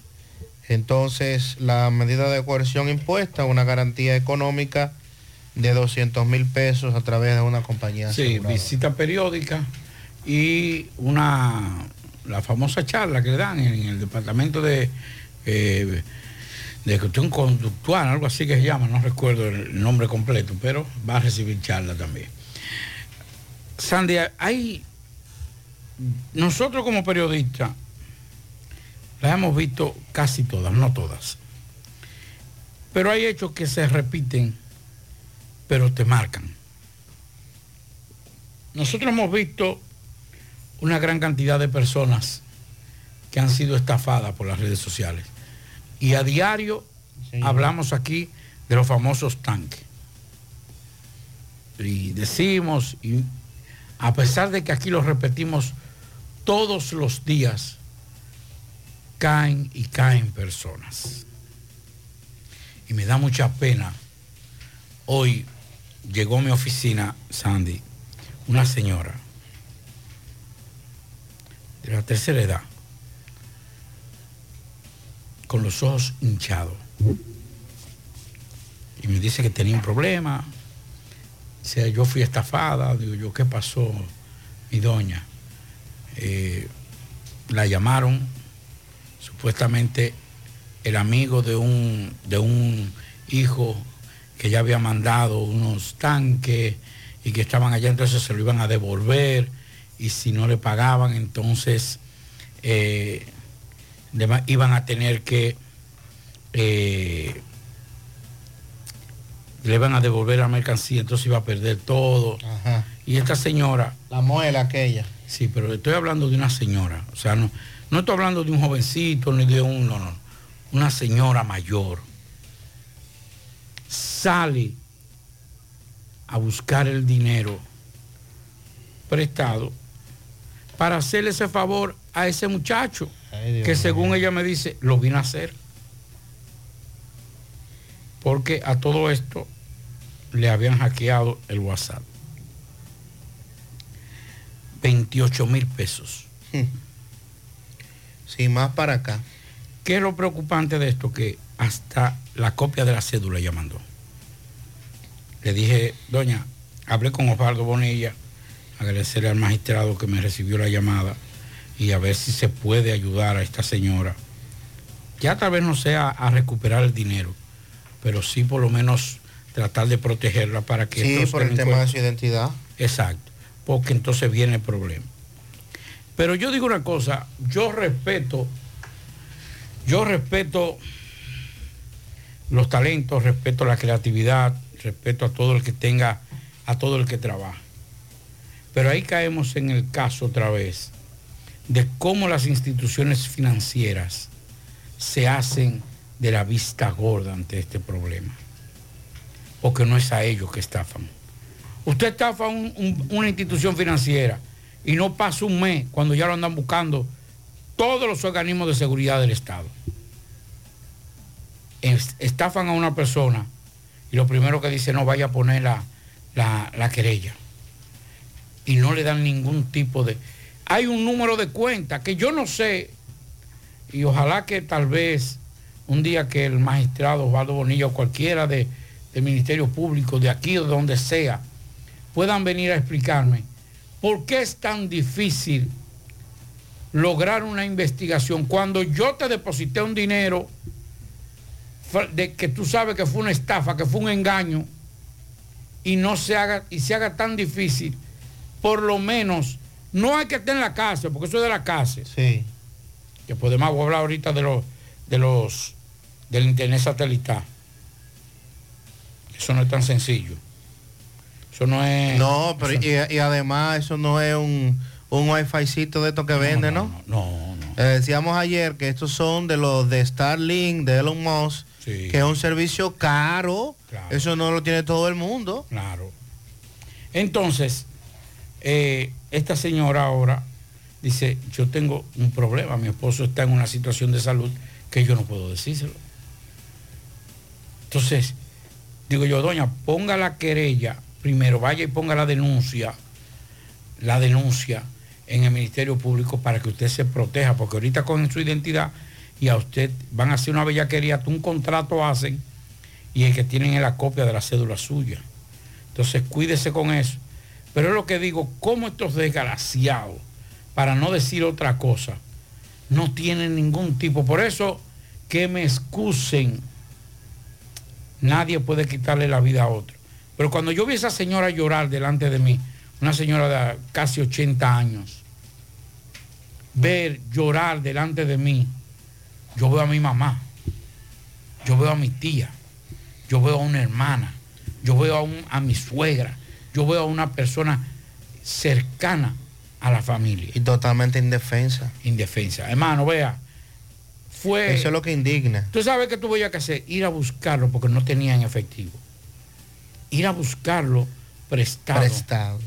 Entonces, la medida de coerción impuesta, una garantía económica de 200 mil pesos a través de una compañía. Sí, visita periódica y una la famosa charla que le dan en el departamento de eh, de cuestión conductual, algo así que se llama, no recuerdo el nombre completo, pero va a recibir charla también. Sandy, hay nosotros como periodistas las hemos visto casi todas, no todas. Pero hay hechos que se repiten, pero te marcan. Nosotros hemos visto una gran cantidad de personas que han sido estafadas por las redes sociales. Y a diario hablamos aquí de los famosos tanques. Y decimos, y a pesar de que aquí lo repetimos todos los días, caen y caen personas. Y me da mucha pena. Hoy llegó a mi oficina, Sandy, una señora de la tercera edad, con los ojos hinchados. Y me dice que tenía un problema. Dice, yo fui estafada. Digo yo, ¿qué pasó, mi doña? Eh, la llamaron supuestamente el amigo de un, de un hijo que ya había mandado unos tanques y que estaban allá, entonces se lo iban a devolver y si no le pagaban, entonces eh, de- iban a tener que, eh, le iban a devolver la mercancía, entonces iba a perder todo. Y esta señora... La muela aquella. Sí, pero estoy hablando de una señora, o sea, no, no estoy hablando de un jovencito ni de un, no, no, una señora mayor. Sale a buscar el dinero prestado para hacerle ese favor a ese muchacho que según ella me dice, lo vino a hacer. Porque a todo esto le habían hackeado el WhatsApp. 28 mil pesos. Sí, más para acá. ¿Qué es lo preocupante de esto? Que hasta la copia de la cédula ella mandó. Le dije, doña, hablé con Osvaldo Bonilla, agradecerle al magistrado que me recibió la llamada y a ver si se puede ayudar a esta señora. Ya tal vez no sea a recuperar el dinero, pero sí por lo menos tratar de protegerla para que... Sí, por el tema de su identidad. Exacto, porque entonces viene el problema. Pero yo digo una cosa, yo respeto, yo respeto los talentos, respeto la creatividad, respeto a todo el que tenga, a todo el que trabaja. Pero ahí caemos en el caso otra vez de cómo las instituciones financieras se hacen de la vista gorda ante este problema. Porque no es a ellos que estafan. Usted estafa un- un- una institución financiera y no pasa un mes cuando ya lo andan buscando todos los organismos de seguridad del Estado. Es- Estafan a una persona y lo primero que dice, no vaya a poner la, la- la querella. Y no le dan ningún tipo de... Hay un número de cuenta que yo no sé, y ojalá que tal vez un día que el magistrado Osvaldo Bonilla o cualquiera de- del Ministerio Público, de aquí o de donde sea, puedan venir a explicarme por qué es tan difícil lograr una investigación cuando yo te deposité un dinero de que tú sabes que fue una estafa, que fue un engaño y no se haga y se haga tan difícil, por lo menos no hay que estar en la cárcel, porque eso es de la cárcel. Sí. Que podemos hablar ahorita de los de los del internet satelital. Eso no es tan sencillo. Eso no es. No, pero y, y además eso no es un, un wificito de estos que venden, ¿no? No, no. Eh, decíamos ayer que estos son de los de Starlink, de Elon Musk, Sí. que es un servicio caro. Claro. Eso no lo tiene todo el mundo. Claro. Entonces, eh, esta señora ahora dice, yo tengo un problema, mi esposo está en una situación de salud que yo no puedo decírselo. Entonces, digo yo, doña, ponga la querella, primero vaya y ponga la denuncia, la denuncia en el Ministerio Público para que usted se proteja, porque ahorita con su identidad y a usted van a hacer una bellaquería, un contrato hacen y el que tienen es la copia de la cédula suya. Entonces cuídese con eso. Pero es lo que digo, cómo estos desgraciados, para no decir otra cosa, no tienen ningún tipo. Por eso que me excusen, nadie puede quitarle la vida a otro. Pero cuando yo vi a esa señora llorar delante de mí, una señora de casi 80 años, ver llorar delante de mí, yo veo a mi mamá, yo veo a mi tía, yo veo a una hermana, yo veo a, un- a mi suegra, yo veo a una persona cercana a la familia. Y totalmente indefensa. Indefensa. Hermano, vea, fue... Eso es lo que indigna. Tú sabes que tuve que hacer, ir a buscarlo porque no tenían efectivo. Ir a buscarlo prestado, Prestado.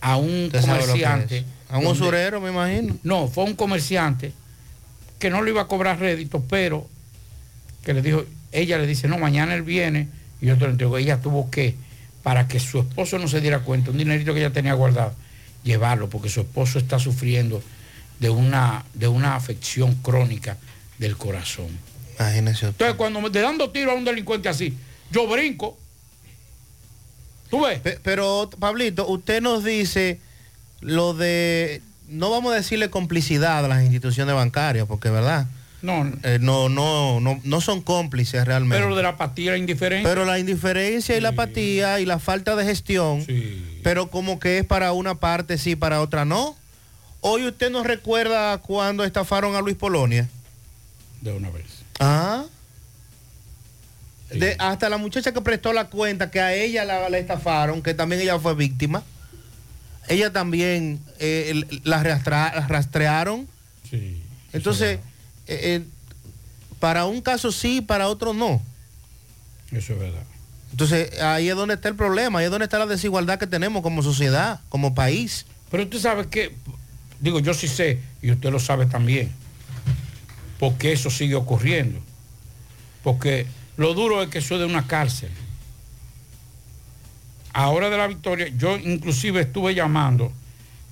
a un comerciante. A un donde- usurero, me imagino. No, fue un comerciante que no le iba a cobrar rédito, pero que le dijo, ella le dice, no, mañana él viene y yo te lo entrego. Ella tuvo que, para que su esposo no se diera cuenta, un dinerito que ella tenía guardado, llevarlo, porque su esposo está sufriendo de una, de una afección crónica del corazón. Imagínese usted. Entonces, cuando me te dando tiro a un delincuente así, yo brinco. ¿Tú ves? Pe- Pero, Pablito, usted nos dice lo de, no vamos a decirle complicidad a las instituciones bancarias, porque verdad, No, Eh, no, no, no, no son cómplices realmente. pero lo de la apatía, la indiferencia. Pero la indiferencia y la apatía y la falta de gestión, pero como que es para una parte sí, para otra no. Hoy usted nos recuerda cuando estafaron a Luis Polonia. de una vez. Ah. De- hasta la muchacha que prestó la cuenta, que a ella la, la estafaron, que también ella fue víctima. Ella también eh, la rastra- la rastrearon. Sí. Entonces, eh, eh, para un caso sí, para otro no. Eso es verdad. Entonces, ahí es donde está el problema, ahí es donde está la desigualdad que tenemos como sociedad, como país. Pero usted sabe que, digo, yo sí sé, y usted lo sabe también, porque eso sigue ocurriendo. Porque lo duro es que eso es de una cárcel. Ahora de la victoria, yo inclusive estuve llamando,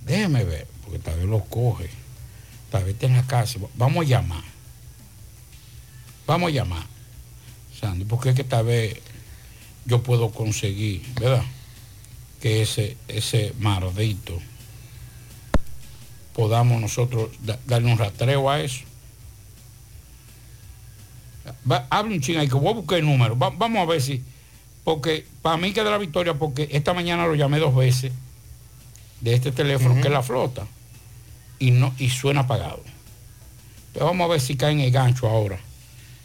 déjeme ver, porque tal vez lo coge, tal vez está en la cárcel, vamos a llamar. Vamos a llamar, Sandy, porque es que tal vez yo puedo conseguir, ¿verdad? Que ese, ese marodito podamos nosotros da- darle un rastreo a eso. Va, hable un ching ahí, que voy a buscar el número. Va- vamos a ver si. Porque para mí que de la victoria, porque esta mañana lo llamé dos veces de este teléfono, que es la flota, y no y suena apagado. Pero vamos a ver si caen el gancho ahora.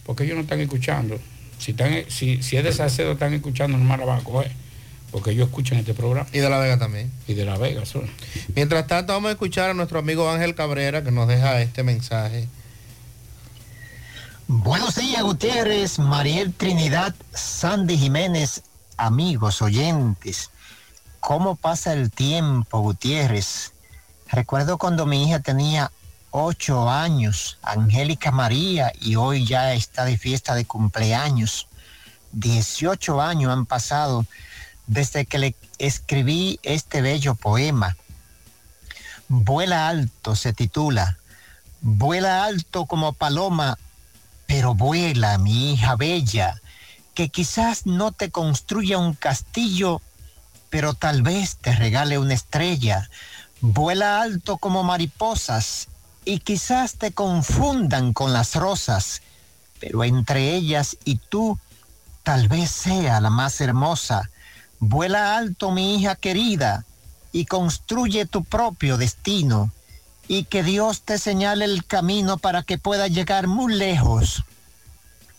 Porque ellos no están escuchando. Si, están, si, si es de Salcedo están escuchando, no la van a coger. Porque ellos escuchan este programa. Y de La Vega también. Y de La Vega, son. Mientras tanto, vamos a escuchar a nuestro amigo Ángel Cabrera que nos deja este mensaje. Buenos días, Gutiérrez, Mariel Trinidad, Sandy Jiménez, amigos, oyentes. ¿Cómo pasa el tiempo, Gutiérrez? Recuerdo cuando mi hija tenía ocho años, Angélica María, y hoy ya está de fiesta de cumpleaños. 18 años han pasado desde que le escribí este bello poema. Vuela alto se titula. Vuela alto como paloma pero vuela, mi hija bella, que quizás no te construya un castillo, pero tal vez te regale una estrella. Vuela alto como mariposas y quizás te confundan con las rosas, pero entre ellas y tú tal vez sea la más hermosa. Vuela alto, mi hija querida, y construye tu propio destino y que Dios te señale el camino para que pueda llegar muy lejos.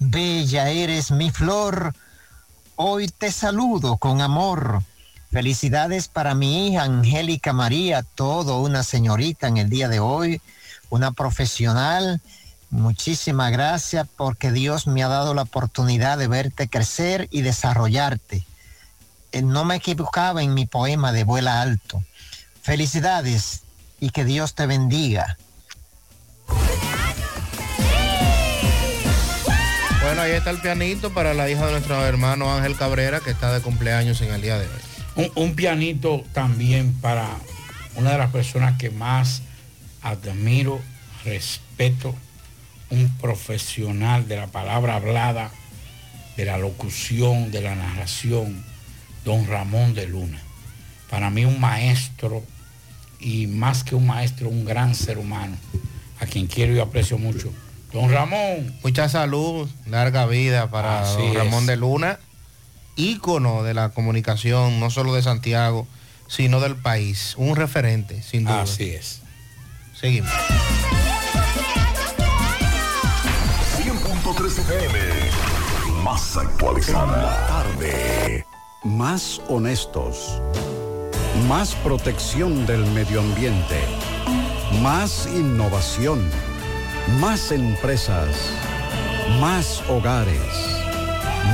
Bella eres mi flor, hoy te saludo con amor. Felicidades para mi hija Angélica María, todo una señorita en el día de hoy, una profesional. Muchísimas gracias porque Dios me ha dado la oportunidad de verte crecer y desarrollarte. Eh, No me equivocaba en mi poema de Vuela Alto. Felicidades y que Dios te bendiga. Bueno, ahí está el pianito para la hija de nuestro hermano Ángel Cabrera, que está de cumpleaños en el día de hoy. Un, un pianito también para una de las personas que más admiro, respeto, un profesional de la palabra hablada, de la locución, de la narración, don Ramón de Luna. Para mí un maestro y más que un maestro, un gran ser humano, a quien quiero y aprecio mucho. Don Ramón. Mucha salud, larga vida para Así don Ramón es. de Luna, ícono de la comunicación, no solo de Santiago, sino del país. Un referente, sin duda. Así es. Seguimos. 100.3 FM. Más actualizada. Tarde. Más honestos. Más protección del medio ambiente. Más innovación. Más empresas. Más hogares.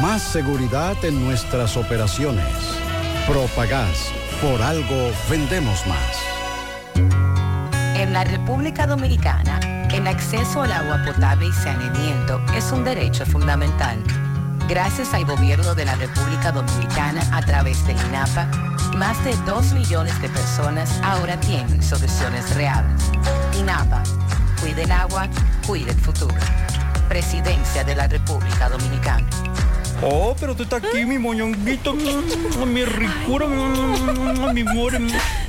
Más seguridad en nuestras operaciones. Propagás. Por algo vendemos más. En la República Dominicana, el acceso al agua potable y saneamiento es un derecho fundamental. Gracias al gobierno de la República Dominicana a través del INAPA, más de 2 millones de personas ahora tienen soluciones reales. INAPA, cuide el agua, cuide el futuro. Presidencia de la República Dominicana. Oh, pero tú estás aquí, mi moñonguito, mi ricura, mi amor.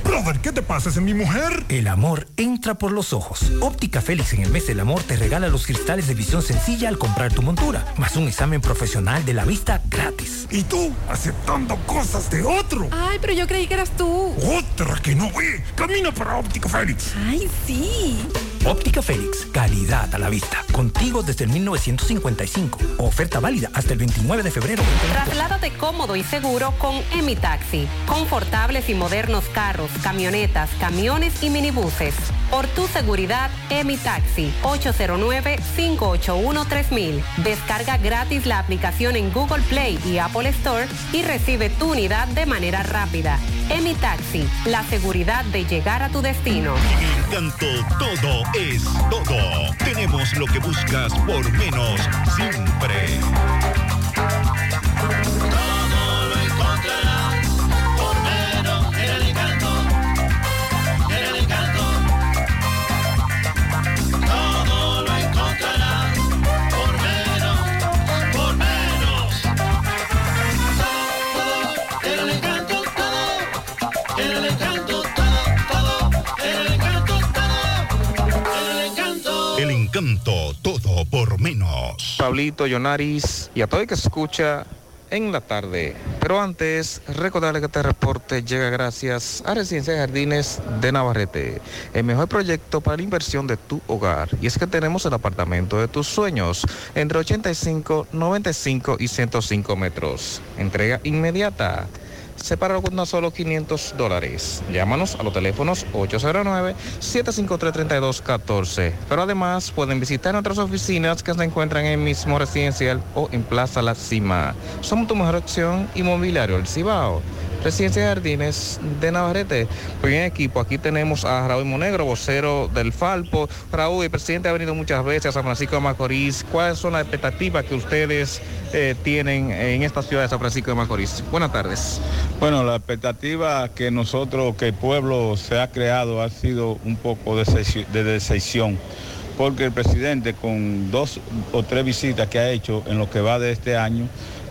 Brother, ¿qué te pasa? ¿Es mi mujer? El amor entra por los ojos. Óptica Félix en el mes del amor te regala los cristales de visión sencilla al comprar tu montura, más un examen profesional de la vista gratis. Y tú, aceptando cosas de otro. Ay, pero yo creí que eras tú. Otra que no ve. Camina para Óptica Félix. Ay, sí. Óptica Félix, calidad a la vista. Contigo desde el 1955. Oferta válida hasta el 29 de febrero. Trasládate cómodo y seguro con Emi Taxi. Confortables y modernos carros, camionetas, camiones y minibuses. Por tu seguridad, Emi Taxi, 809-581-3000. Descarga gratis la aplicación en Google Play y Apple Store y recibe tu unidad de manera rápida. Emi Taxi, la seguridad de llegar a tu destino. Encanto, todo es todo. Tenemos lo que buscas por menos siempre. Todo por menos. Pablito, Yonaris y a todo el que escucha en la tarde. Pero antes, recordarle que este reporte llega gracias a Residencia de Jardines de Navarrete, el mejor proyecto para la inversión de tu hogar. Y es que tenemos el apartamento de tus sueños, entre 85, 95 y 105 metros. Entrega inmediata. Sepáralo con tan solo 500 dólares. Llámanos a los teléfonos 809-753-3214. Pero además pueden visitar nuestras oficinas que se encuentran en el mismo residencial o en Plaza La Cima. Somos tu mejor opción inmobiliario, el Cibao. Residencia de Jardines de Navarrete. Muy bien, equipo. Aquí tenemos a Raúl Monegro, vocero del Falpo. Raúl, el presidente ha venido muchas veces a San Francisco de Macorís. ¿Cuáles son las expectativas que ustedes eh, tienen en esta ciudad de San Francisco de Macorís? Buenas tardes. Bueno, la expectativa que nosotros, que el pueblo se ha creado ha sido un poco de decepci- de decepción, porque el presidente con dos o tres visitas que ha hecho en lo que va de este año,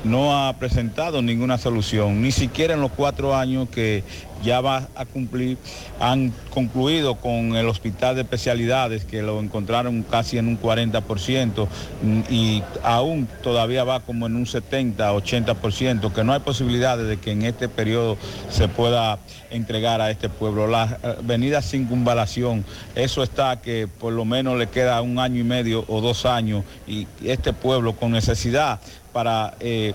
no ha presentado ninguna solución, ni siquiera en los cuatro años que ya va a cumplir, han concluido con el hospital de especialidades que lo encontraron casi en un 40% mm, y aún todavía va como en un 70, 80%, que no hay posibilidades de que en este periodo se pueda entregar a este pueblo. La eh, avenida Circunvalación, eso está que por lo menos le queda un año y medio o dos años y este pueblo con necesidad para eh,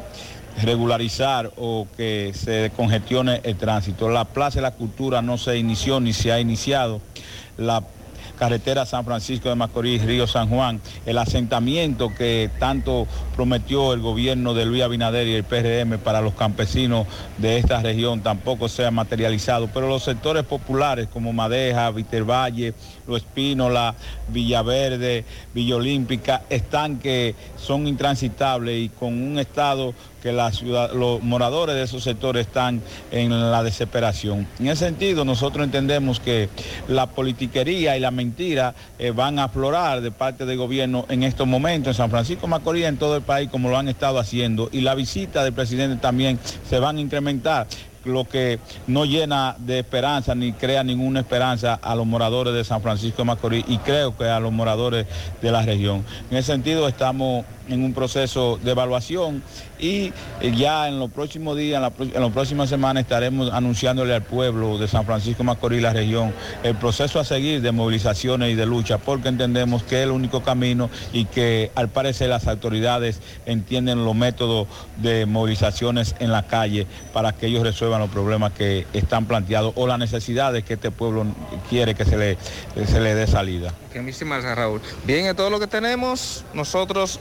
regularizar o que se congestione el tránsito. La Plaza de la Cultura no se inició ni se ha iniciado. La carretera San Francisco de Macorís, Río San Juan, el asentamiento que tanto prometió el gobierno de Luis Abinader y el PRM para los campesinos de esta región tampoco se ha materializado, pero los sectores populares como Madeja, Vitervalle, Lo Espínola, Villaverde, Villa Olímpica, están que son intransitables y con un estado que los moradores de esos sectores están en la desesperación. En ese sentido, nosotros entendemos que la politiquería y la mentira eh, van a aflorar de parte del gobierno en estos momentos en San Francisco Macorís, en todo el país, como lo han estado haciendo, y la visita del presidente también se van a incrementar lo que no llena de esperanza ni crea ninguna esperanza a los moradores de San Francisco de Macorís y creo que a los moradores de la región. En ese sentido estamos en un proceso de evaluación y eh, ya en los próximos días, en, la en las próximas semanas estaremos anunciándole al pueblo de San Francisco Macorís y la región el proceso a seguir de movilizaciones y de lucha porque entendemos que es el único camino y que al parecer las autoridades entienden los métodos de movilizaciones en la calle para que ellos resuelvan los problemas que están planteados o las necesidades que este pueblo quiere que se le, se le dé salida. Raúl. Bien, es todo lo que tenemos. Nosotros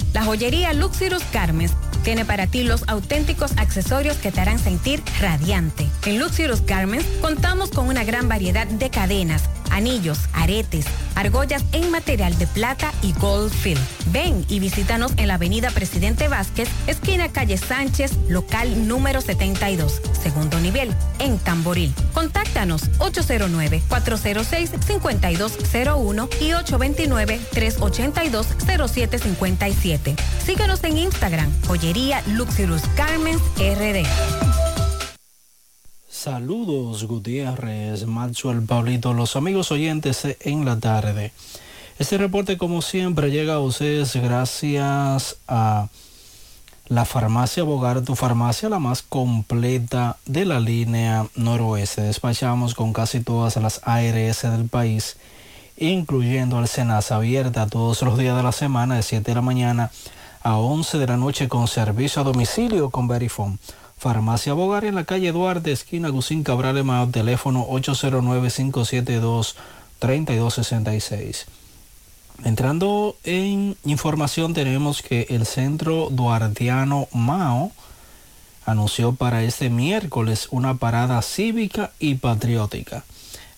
la joyería Luxirus Carmes tiene para ti los auténticos accesorios que te harán sentir radiante. En Luxirus Garments contamos con una gran variedad de cadenas, anillos, aretes, argollas en material de plata y gold fill. Ven y visítanos en la avenida Presidente Vázquez, esquina calle Sánchez, local número 72, segundo nivel, en Tamboril. Contáctanos 809-406-5201 y 829-382-0757. Síguenos en Instagram, joyería Luxurus Carmen's RD. Saludos Gutiérrez, Maxwell, Pablito, los amigos oyentes en la tarde. Este reporte como siempre llega a ustedes gracias a la farmacia Bogar, tu farmacia la más completa de la línea noroeste. Despachamos con casi todas las ARS del país, incluyendo al Senasa abierta todos los días de la semana de 7 de la mañana a 11 de la noche con servicio a domicilio con Verifone. Farmacia Bogar en la calle Duarte, esquina Gusín Cabral Emao, teléfono 809-572-3266. Entrando en información tenemos que el Centro Duartiano Mao anunció para este miércoles una parada cívica y patriótica.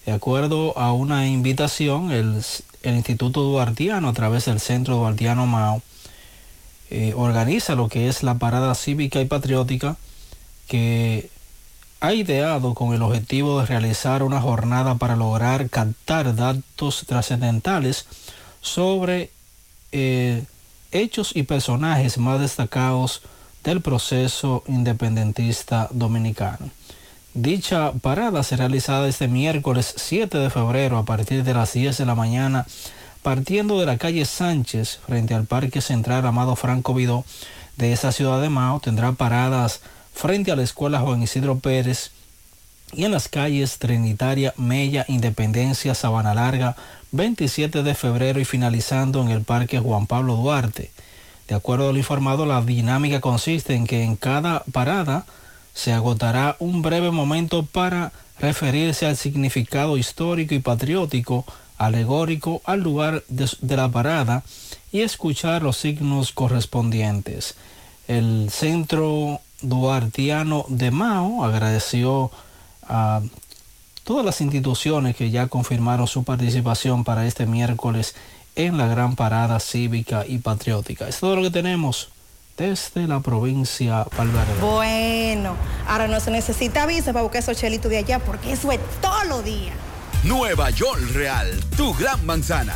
De acuerdo a una invitación, el, el Instituto Duartiano a través del Centro Duartiano Mao eh, organiza lo que es la parada cívica y patriótica que ha ideado con el objetivo de realizar una jornada para lograr captar datos trascendentales sobre eh, hechos y personajes más destacados del proceso independentista dominicano. Dicha parada será realizada este miércoles 7 de febrero a partir de las 10 de la mañana, partiendo de la calle Sánchez frente al Parque Central Amado Franco Vidó de esa ciudad de Mao. Tendrá paradas frente a la Escuela Juan Isidro Pérez y en las calles Trinitaria, Mella, Independencia, Sabana Larga, 27 de febrero y finalizando en el Parque Juan Pablo Duarte. De acuerdo al informado, la dinámica consiste en que en cada parada se agotará un breve momento para referirse al significado histórico y patriótico, alegórico al lugar de, la parada y escuchar los signos correspondientes. El centro duartiano de Mao agradeció a todas las instituciones que ya confirmaron su participación para este miércoles en la gran parada cívica y patriótica. Es todo lo que tenemos desde la provincia Valverde. Bueno, ahora no se necesita visa para buscar esos chelitos de allá porque eso es todos los días. Nueva York Real, tu gran manzana.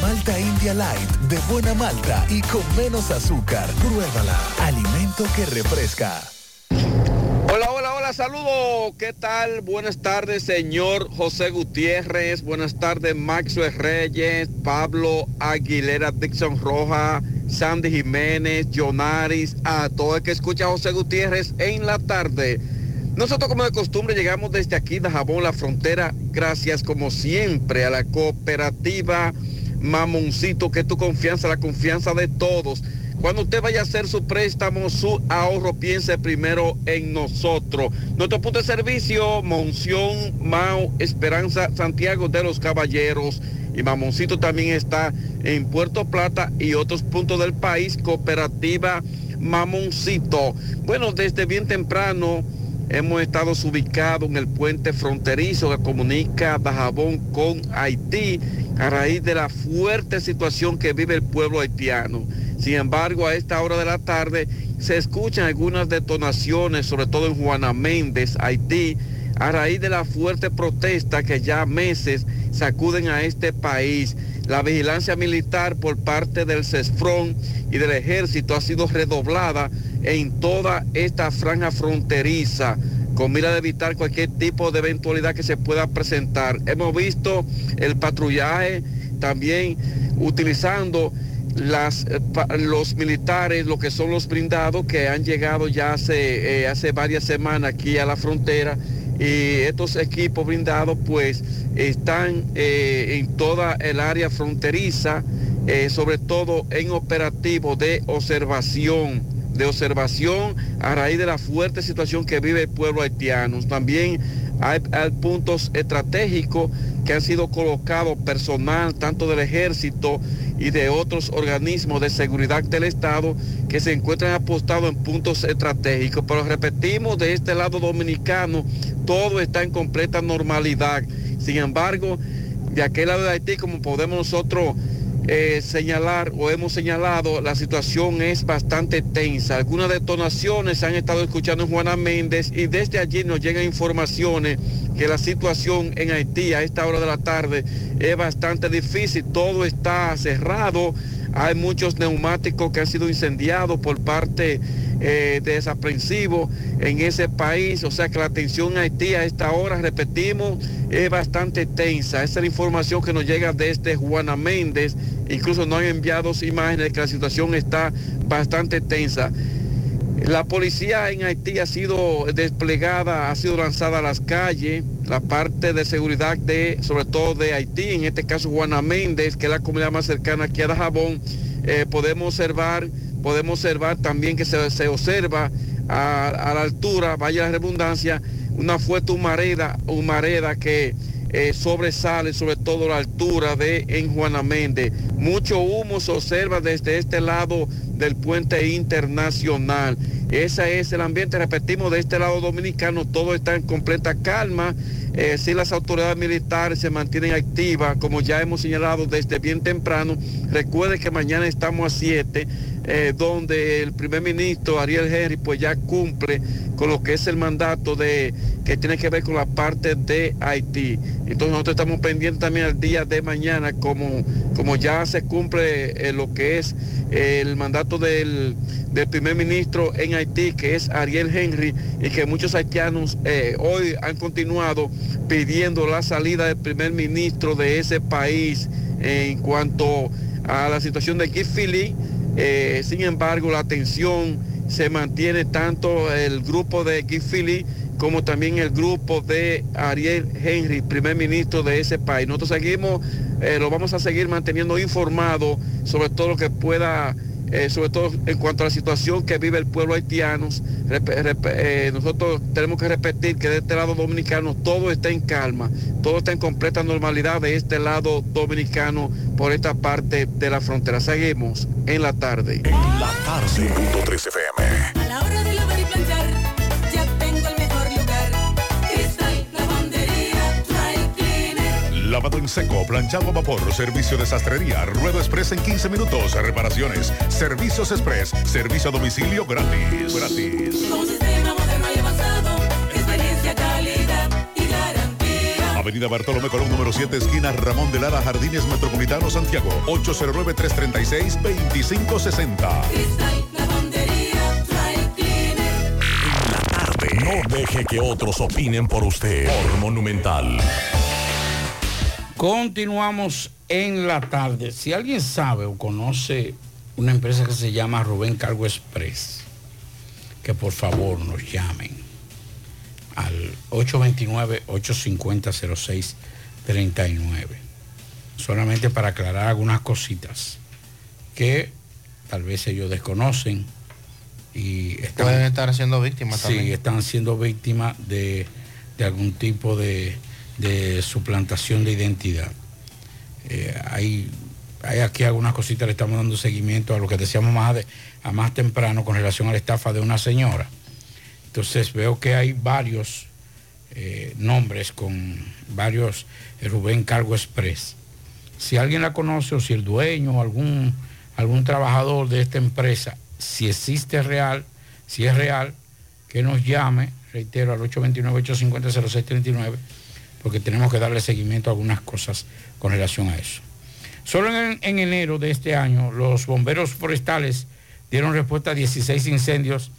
Malta India Light de buena malta y con menos azúcar. Pruébala. Alimento que refresca. Hola, hola, hola, saludos. ¿Qué tal? Buenas tardes, señor José Gutiérrez. Buenas tardes, Maxwell Reyes, Pablo Aguilera, Dixon Roja, Sandy Jiménez, Jonaris, a todo el que escucha José Gutiérrez en la tarde. Nosotros como de costumbre llegamos desde aquí de Jabón, la frontera, gracias como siempre a la cooperativa Mamoncito, que es tu confianza, la confianza de todos. Cuando usted vaya a hacer su préstamo, su ahorro, piense primero en nosotros. Nuestro punto de servicio, Monción, Mao, Esperanza, Santiago de los Caballeros. Y Mamoncito también está en Puerto Plata y otros puntos del país, Cooperativa Mamoncito. Bueno, desde bien temprano hemos estado ubicados en el puente fronterizo que comunica Dajabón con Haití a raíz de la fuerte situación que vive el pueblo haitiano. Sin embargo, a esta hora de la tarde se escuchan algunas detonaciones, sobre todo en Juana Méndez, Haití, a raíz de la fuerte protesta que ya meses sacuden a este país. La vigilancia militar por parte del CESFRON y del ejército ha sido redoblada en toda esta franja fronteriza con mira de evitar cualquier tipo de eventualidad que se pueda presentar. Hemos visto el patrullaje también utilizando eh, los militares, lo que son los blindados que han llegado ya hace, eh, hace varias semanas aquí a la frontera y estos equipos blindados pues están eh, en toda el área fronteriza, sobre todo en operativo de observación, de observación a raíz de la fuerte situación que vive el pueblo haitiano. También hay, puntos estratégicos que han sido colocados personal tanto del ejército y de otros organismos de seguridad del Estado que se encuentran apostados en puntos estratégicos. Pero repetimos, de este lado dominicano todo está en completa normalidad. Sin embargo, de aquel lado de Haití, como podemos nosotros eh, señalar o hemos señalado, la situación es bastante tensa. Algunas detonaciones se han estado escuchando en Juana Méndez y desde allí nos llegan informaciones que la situación en Haití a esta hora de la tarde es bastante difícil. Todo está cerrado. Hay muchos neumáticos que han sido incendiados por parte eh, de desaprensivos en ese país. O sea que la tensión en Haití a esta hora, repetimos, es bastante tensa. Esa es la información que nos llega desde Juana Méndez. Incluso nos han enviado imágenes que la situación está bastante tensa. La policía en Haití ha sido desplegada, ha sido lanzada a las calles, la parte de seguridad de, sobre todo de Haití, en este caso Juana Méndez, que es la comunidad más cercana aquí a Dajabón, eh, podemos observar, podemos observar también que se, se observa a, la altura, vaya la redundancia, una fuerte humareda, humareda que eh, sobresale sobre todo la altura de en Juana Méndez. Mucho humo se observa desde este lado del puente internacional. Ese es el ambiente, repetimos, de este lado dominicano, todo está en completa calma. Eh, si las autoridades militares se mantienen activas, como ya hemos señalado desde bien temprano, recuerde que mañana estamos a 7, eh, donde el primer ministro Ariel Henry pues ya cumple con lo que es el mandato de que tiene que ver con la parte de Haití. Entonces nosotros estamos pendientes también al día de mañana, como, como ya se cumple eh, lo que es el mandato del, del primer ministro en Haití, que es Ariel Henry, y que muchos haitianos hoy han continuado pidiendo la salida del primer ministro de ese país en cuanto a la situación de Philly. Eh, sin embargo, la tensión se mantiene tanto el grupo de Philly como también el grupo de Ariel Henry, primer ministro de ese país. Nosotros seguimos, eh, lo vamos a seguir manteniendo informado sobre todo lo que pueda, eh, sobre todo en cuanto a la situación que vive el pueblo haitiano. Rep- rep- eh, nosotros tenemos que repetir que de este lado dominicano todo está en calma, todo está en completa normalidad de este lado dominicano por esta parte de la frontera. Seguimos en la tarde. La tarde. Punto 3 FM. A la hora de Lavado en seco, planchado a vapor, servicio de sastrería, ruedo express en 15 minutos, reparaciones, servicios express, servicio a domicilio gratis. Gratis. Con un sistema moderno y avanzado, experiencia, calidad y garantía. Avenida Bartolomé Colón, número 7, esquina Ramón de Lara, Jardines Metropolitano, Santiago. 809-336-2560. Cristal, lavandería, dry cleaner. No deje que otros opinen por usted. Por Monumental. Continuamos en la tarde. Si alguien sabe o conoce una empresa que se llama Rubén Cargo Express, que por favor nos llamen al 829-850-0639. Solamente para aclarar algunas cositas que tal vez ellos desconocen y están, Pueden estar siendo víctimas Sí, también. están siendo víctimas de, de algún tipo de, de suplantación de identidad. Eh, hay, hay aquí algunas cositas, le estamos dando seguimiento a lo que decíamos más, a más temprano con relación a la estafa de una señora. Entonces veo que hay varios eh, nombres con varios eh, Rubén Cargo Express. Si alguien la conoce o si el dueño o algún, algún trabajador de esta empresa, si existe real, si es real, que nos llame, reitero, al 829-850-0639, porque tenemos que darle seguimiento a algunas cosas con relación a eso. Solo en, en enero de este año, los bomberos forestales dieron respuesta a 16 incendios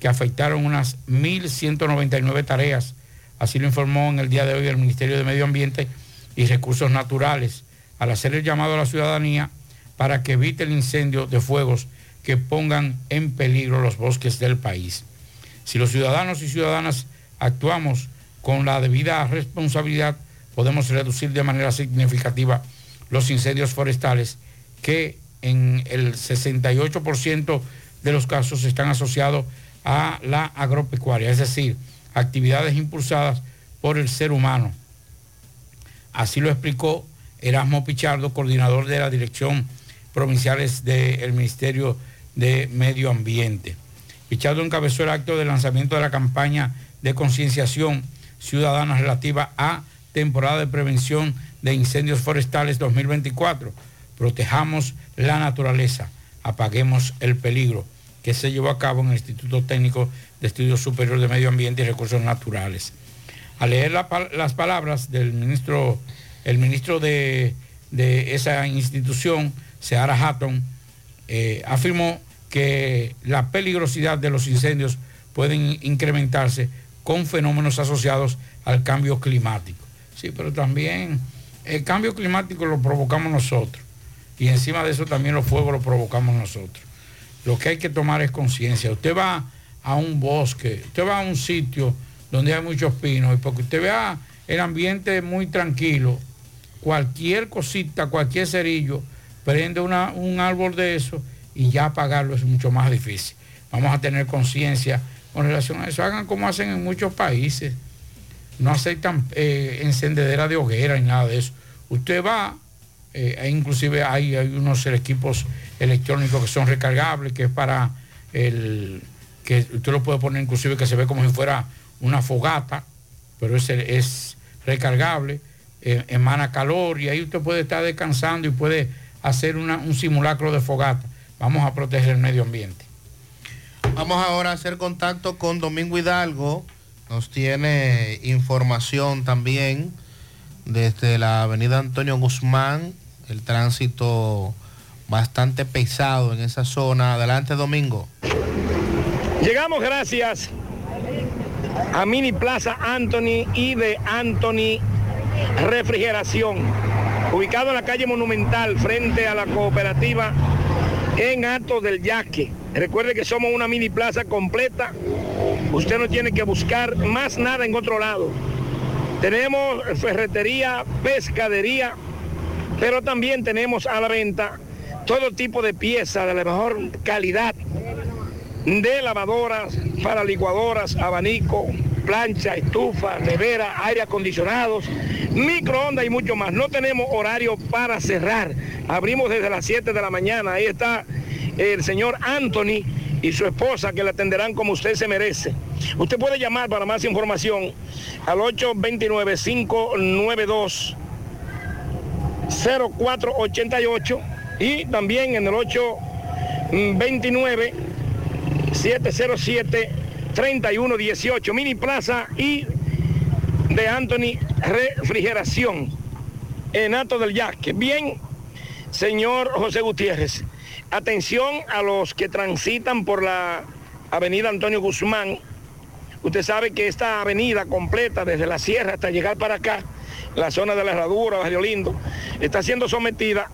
que afectaron unas 1.199 tareas. Así lo informó en el día de hoy el Ministerio de Medio Ambiente y Recursos Naturales, al hacer el llamado a la ciudadanía para que evite el incendio de fuegos que pongan en peligro los bosques del país. Si los ciudadanos y ciudadanas actuamos con la debida responsabilidad, podemos reducir de manera significativa los incendios forestales que en el 68% de los casos están asociados a la agropecuaria, es decir, actividades impulsadas por el ser humano. Así lo explicó Erasmo Pichardo, coordinador de la Dirección Provinciales del Ministerio de Medio Ambiente. Pichardo encabezó el acto de lanzamiento de la campaña de concienciación ciudadana relativa a temporada de prevención de incendios forestales 2024. Protejamos la naturaleza, apaguemos el peligro, que se llevó a cabo en el Instituto Técnico de Estudios Superiores de Medio Ambiente y Recursos Naturales. Al leer la, las palabras del ministro, el ministro de, de esa institución, Seara Hatton, eh, afirmó que la peligrosidad de los incendios pueden incrementarse con fenómenos asociados al cambio climático. Sí, pero también el cambio climático lo provocamos nosotros y encima de eso también los fuegos los provocamos nosotros. Lo que hay que tomar es conciencia. Usted va a un bosque, usted va a un sitio donde hay muchos pinos y porque usted vea el ambiente muy tranquilo, cualquier cosita, cualquier cerillo, prende un árbol de eso y ya apagarlo es mucho más difícil. Vamos a tener conciencia con relación a eso. Hagan como hacen en muchos países. No aceptan eh, encendedera de hoguera ni nada de eso. Usted va, eh, e inclusive hay, hay, unos equipos electrónicos que son recargables, que es para el que usted lo puede poner inclusive que se ve como si fuera una fogata, pero es, es recargable, eh, emana calor y ahí usted puede estar descansando y puede hacer una, un simulacro de fogata. Vamos a proteger el medio ambiente. Vamos ahora a hacer contacto con Domingo Hidalgo. Nos tiene información también desde la avenida Antonio Guzmán, el tránsito bastante pesado en esa zona. Adelante, Domingo. Llegamos gracias a Mini Plaza Anthony y de Anthony Refrigeración, ubicado en la calle Monumental frente a la cooperativa en Alto del Yaque. Recuerde que somos una mini plaza completa. Usted no tiene que buscar más nada en otro lado. Tenemos ferretería, pescadería, pero también tenemos a la venta todo tipo de piezas de la mejor calidad de lavadoras, para licuadoras, abanico, plancha, estufa, nevera, aire acondicionados, microondas y mucho más. No tenemos horario para cerrar. Abrimos desde las 7 de la mañana. Ahí está el señor Anthony y su esposa que le atenderán como usted se merece. Usted puede llamar para más información al 829-592-0488 y también en el 829 707 3118 Mini Plaza y de Anthony Refrigeración en Alto del Yaque. Bien, señor José Gutiérrez, atención a los que transitan por la avenida Antonio Guzmán. Usted sabe que esta avenida completa desde la sierra hasta llegar para acá, la zona de la Herradura, Barrio Lindo, está siendo sometida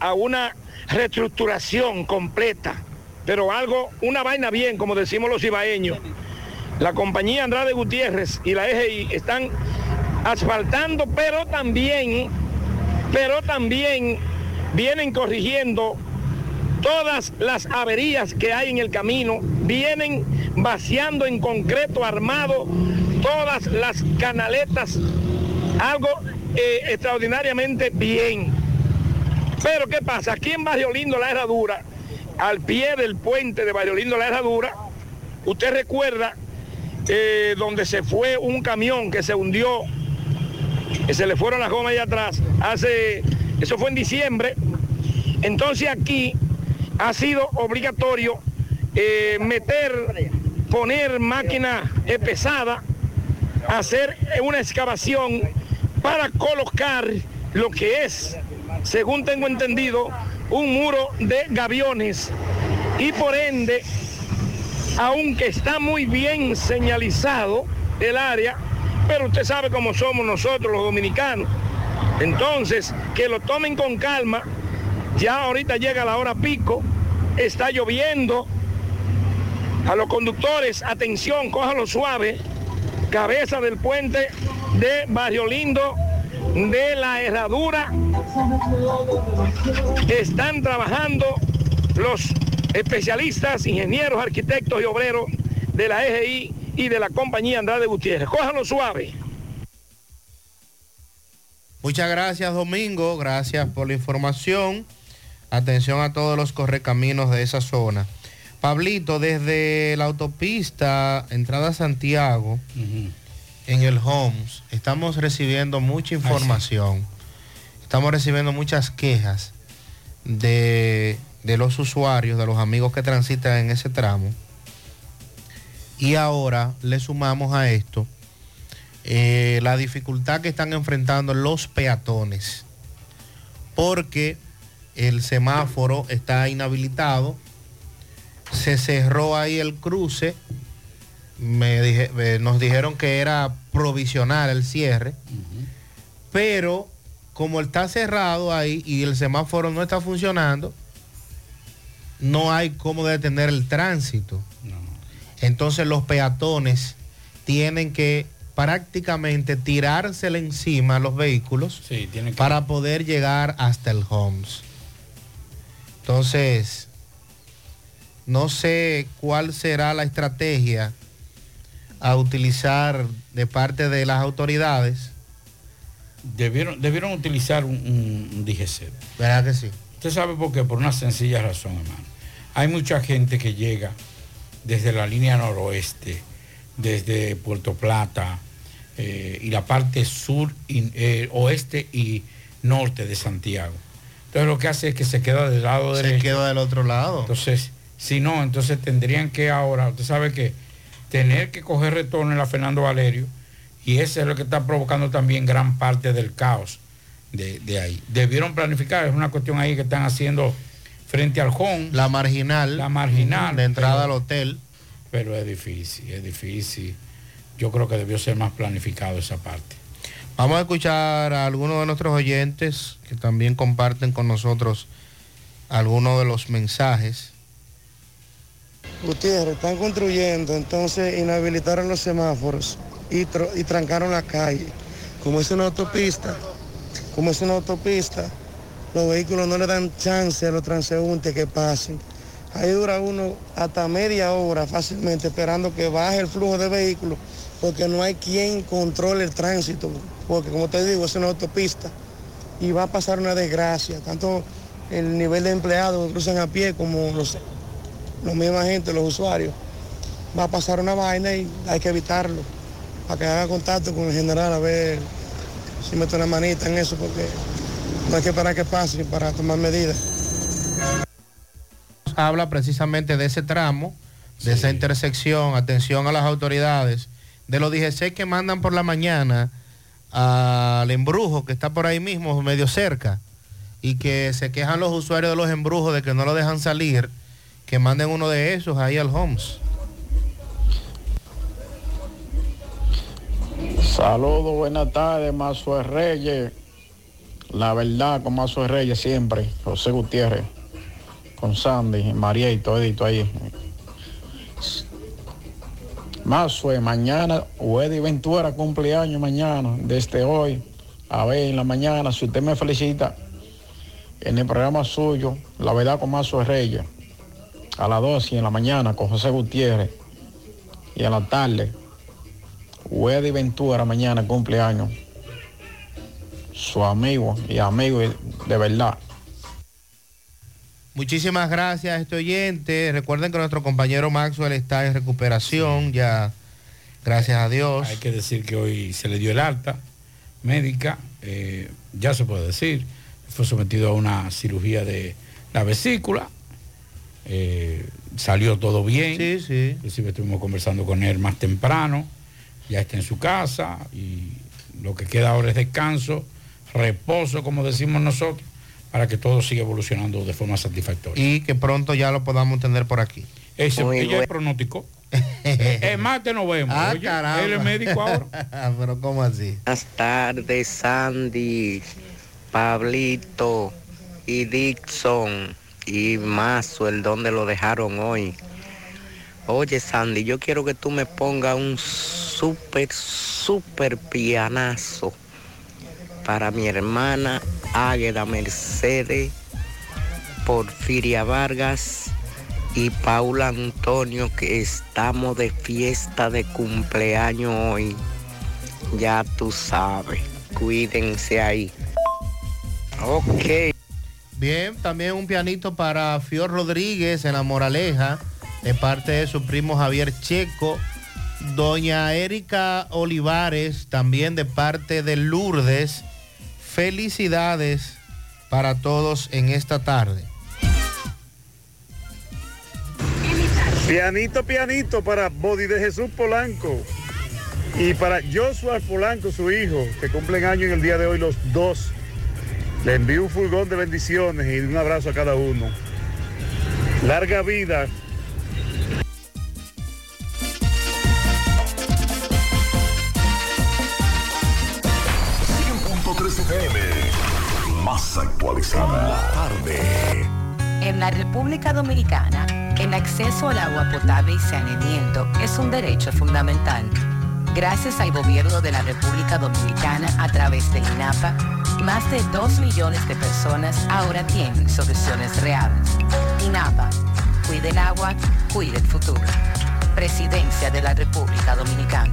a una reestructuración completa pero algo, una vaina bien, como decimos los ibaeños. La compañía Andrade Gutiérrez y la EGI están asfaltando, pero también, pero también vienen corrigiendo todas las averías que hay en el camino, vienen vaciando en concreto armado todas las canaletas, algo eh, extraordinariamente bien. Pero ¿qué pasa? Aquí en Barrio Lindo, la herradura, al pie del puente de Barrio Lindo La Herradura, usted recuerda eh, donde se fue un camión que se hundió, que se le fueron las gomas allá atrás, hace, eso fue en diciembre, entonces aquí ha sido obligatorio eh, meter, poner máquina pesada, hacer una excavación para colocar lo que es según tengo entendido, un muro de gaviones y por ende, aunque está muy bien señalizado el área, pero usted sabe cómo somos nosotros los dominicanos. Entonces, que lo tomen con calma. Ya ahorita llega la hora pico, está lloviendo. A los conductores, atención, cójalo suave. Cabeza del puente de Barrio Lindo, de la Herradura. Están trabajando los especialistas, ingenieros, arquitectos y obreros de la EGI y de la compañía Andrade Gutiérrez. Cójalo suave. Muchas gracias, Domingo. Gracias por la información. Atención a todos los correcaminos de esa zona. Pablito, desde la autopista entrada a Santiago, en el Homes, estamos recibiendo mucha información. Estamos recibiendo muchas quejas de, de los usuarios, de los amigos que transitan en ese tramo. Y ahora le sumamos a esto eh, la dificultad que están enfrentando los peatones. Porque el semáforo está inhabilitado. Se cerró ahí el cruce. Me dije- eh, nos dijeron que era provisional el cierre. Pero como está cerrado ahí y el semáforo no está funcionando, no hay cómo detener el tránsito. Entonces los peatones tienen que prácticamente tirársele encima a los vehículos Sí, tienen que- para poder llegar hasta el Homes. Entonces, no sé cuál será la estrategia a utilizar de parte de las autoridades. Debieron, debieron utilizar un, un- un DGC. ¿Verdad que sí? Usted sabe por qué, por una sencilla razón, hermano. Hay mucha gente que llega desde la línea noroeste, desde Puerto Plata eh, y la parte sur, eh, oeste y norte de Santiago. Entonces lo que hace es que se queda del lado Se derecho. queda del otro lado. Entonces, si no, entonces tendrían que ahora, usted sabe que tener que coger retorno en la Fernando Valerio, y eso es lo que está provocando también gran parte del caos de, de ahí. Debieron planificar, es una cuestión ahí que están haciendo frente al home. La marginal. La marginal. De entrada pero- al hotel. Pero es difícil, es difícil. Yo creo que debió ser más planificado esa parte. Vamos a escuchar a algunos de nuestros oyentes que también comparten con nosotros algunos de los mensajes. Gutiérrez, están construyendo, entonces inhabilitaron los semáforos y, trancaron la calle. Como es una autopista, como es una autopista, los vehículos no le dan chance a los transeúntes que pasen. Ahí dura uno hasta media hora fácilmente esperando que baje el flujo de vehículos porque no hay quien controle el tránsito, porque como te digo, es una autopista y va a pasar una desgracia, tanto el nivel de empleados que cruzan a pie como los, los misma gente, los usuarios. Va a pasar una vaina y hay que evitarlo, para que haga contacto con el general a ver si mete una manita en eso, porque no hay que esperar que pase para tomar medidas. Habla precisamente de ese tramo, de esa intersección, atención a las autoridades, de los DGC que mandan por la mañana al embrujo que está por ahí mismo, medio cerca, y que se quejan los usuarios de los embrujos de que no lo dejan salir, que manden uno de esos ahí al Homes. Saludos, buenas tardes, Mazo Reyes. La verdad, con Mazo Reyes siempre. José Gutiérrez, con Sandy, María y todito ahí. Mazo, mañana, Weddy Ventura cumpleaños mañana, desde hoy. A ver, en la mañana, si usted me felicita en el programa suyo, La verdad con Mazo Reyes, a las 12 en la mañana con José Gutiérrez y a la tarde Weddy Ventura mañana cumpleaños. Su amigo y amigo de verdad. Muchísimas gracias a este oyente. Recuerden que nuestro compañero Maxwell está en recuperación, ya gracias a Dios. Hay que decir que hoy se le dio el alta médica, eh, ya se puede decir. Fue sometido a una cirugía de la vesícula. eh, salió todo bien. Sí, sí. Inclusive estuvimos conversando con él más temprano. Ya está en su casa y lo que queda ahora es descanso, reposo, como decimos nosotros, para que todo siga evolucionando de forma satisfactoria. Y que pronto ya lo podamos tener por aquí. Ese, Muy ella buen- pronosticó. es más, te nos vemos. Ah, Oye, caramba. él es médico ahora. Pero ¿cómo así? Buenas tardes, Sandy, Pablito y Dixon y Mazo, el donde lo dejaron hoy. Oye, Sandy, yo quiero que tú me pongas un súper, súper pianazo para mi hermana Águeda Mercedes, Porfiria Vargas y Paula Antonio, que estamos de fiesta de cumpleaños hoy. Ya tú sabes, cuídense ahí. Ok. Bien, también un pianito para Fior Rodríguez en La Moraleja, de parte de su primo Javier Checo. Doña Erika Olivares, también de parte de Lourdes. Felicidades para todos en esta tarde. Pianito, pianito para Body de Jesús Polanco y para Joshua Polanco, su hijo, que cumplen año en el día de hoy los dos. Le envío un fulgón de bendiciones y un abrazo a cada uno. Larga vida. En la República Dominicana, el acceso al agua potable y saneamiento es un derecho fundamental. Gracias al gobierno de la República Dominicana a través del INAPA, más de 2 millones de personas ahora tienen soluciones reales. INAPA, cuide el agua, cuide el futuro. Presidencia de la República Dominicana.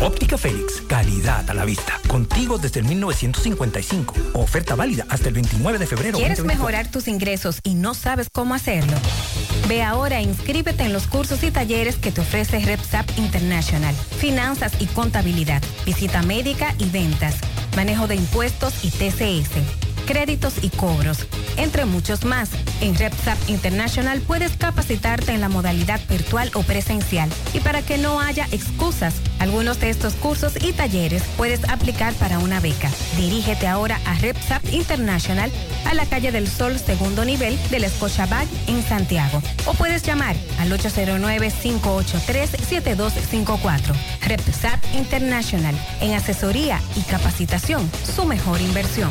Óptica Félix, calidad a la vista. Contigo desde el 1955. Oferta válida hasta el 29 de febrero. ¿Quieres 2024. mejorar tus ingresos y no sabes cómo hacerlo? Ve ahora e inscríbete en los cursos y talleres que te ofrece RepSap International. Finanzas y contabilidad, visita médica y ventas, manejo de impuestos y TCS, créditos y cobros, entre muchos más. En RepSap International puedes capacitarte en la modalidad virtual o presencial. Y para que no haya excusas, algunos de estos cursos y talleres puedes aplicar para una beca. Dirígete ahora a RepSap International a la calle del Sol, segundo nivel de la Scotiabank en Santiago. O puedes llamar al 809-583-7254. RepSap International, en asesoría y capacitación, su mejor inversión.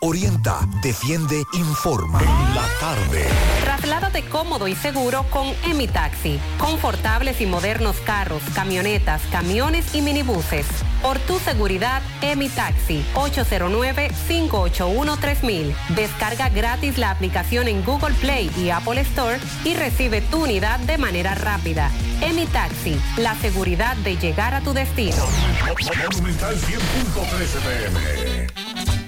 Orienta, defiende, informa. La tarde. Trasládate cómodo y seguro con Emi Taxi. Confortables y modernos carros, camionetas, camiones y minibuses. Por tu seguridad, Emi Taxi. 809-581-3000. Descarga gratis la aplicación en Google Play y Apple Store y recibe tu unidad de manera rápida. Emi Taxi. La seguridad de llegar a tu destino. Monumental 100.13 pm.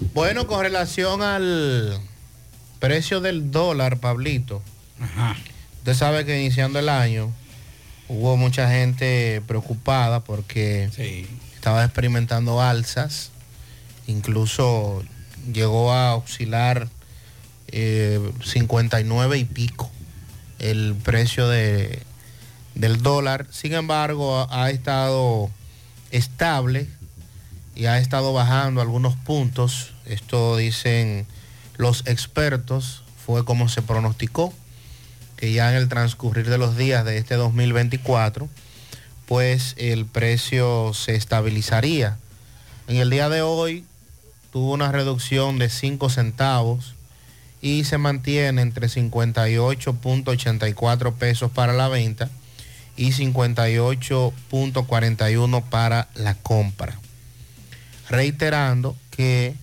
Bueno, con relación al precio del dólar, Pablito. Usted sabe que iniciando el año hubo mucha gente preocupada porque estaba experimentando alzas. Incluso llegó a oscilar eh, 59 y pico el precio de, del dólar. Sin embargo, ha, ha estado estable y ha estado bajando algunos puntos. Esto dicen los expertos, fue como se pronosticó, que ya en el transcurrir de los días de este 2024, pues el precio se estabilizaría. En el día de hoy tuvo una reducción de 5 centavos y se mantiene entre 58.84 pesos para la venta y 58.41 para la compra reiterando que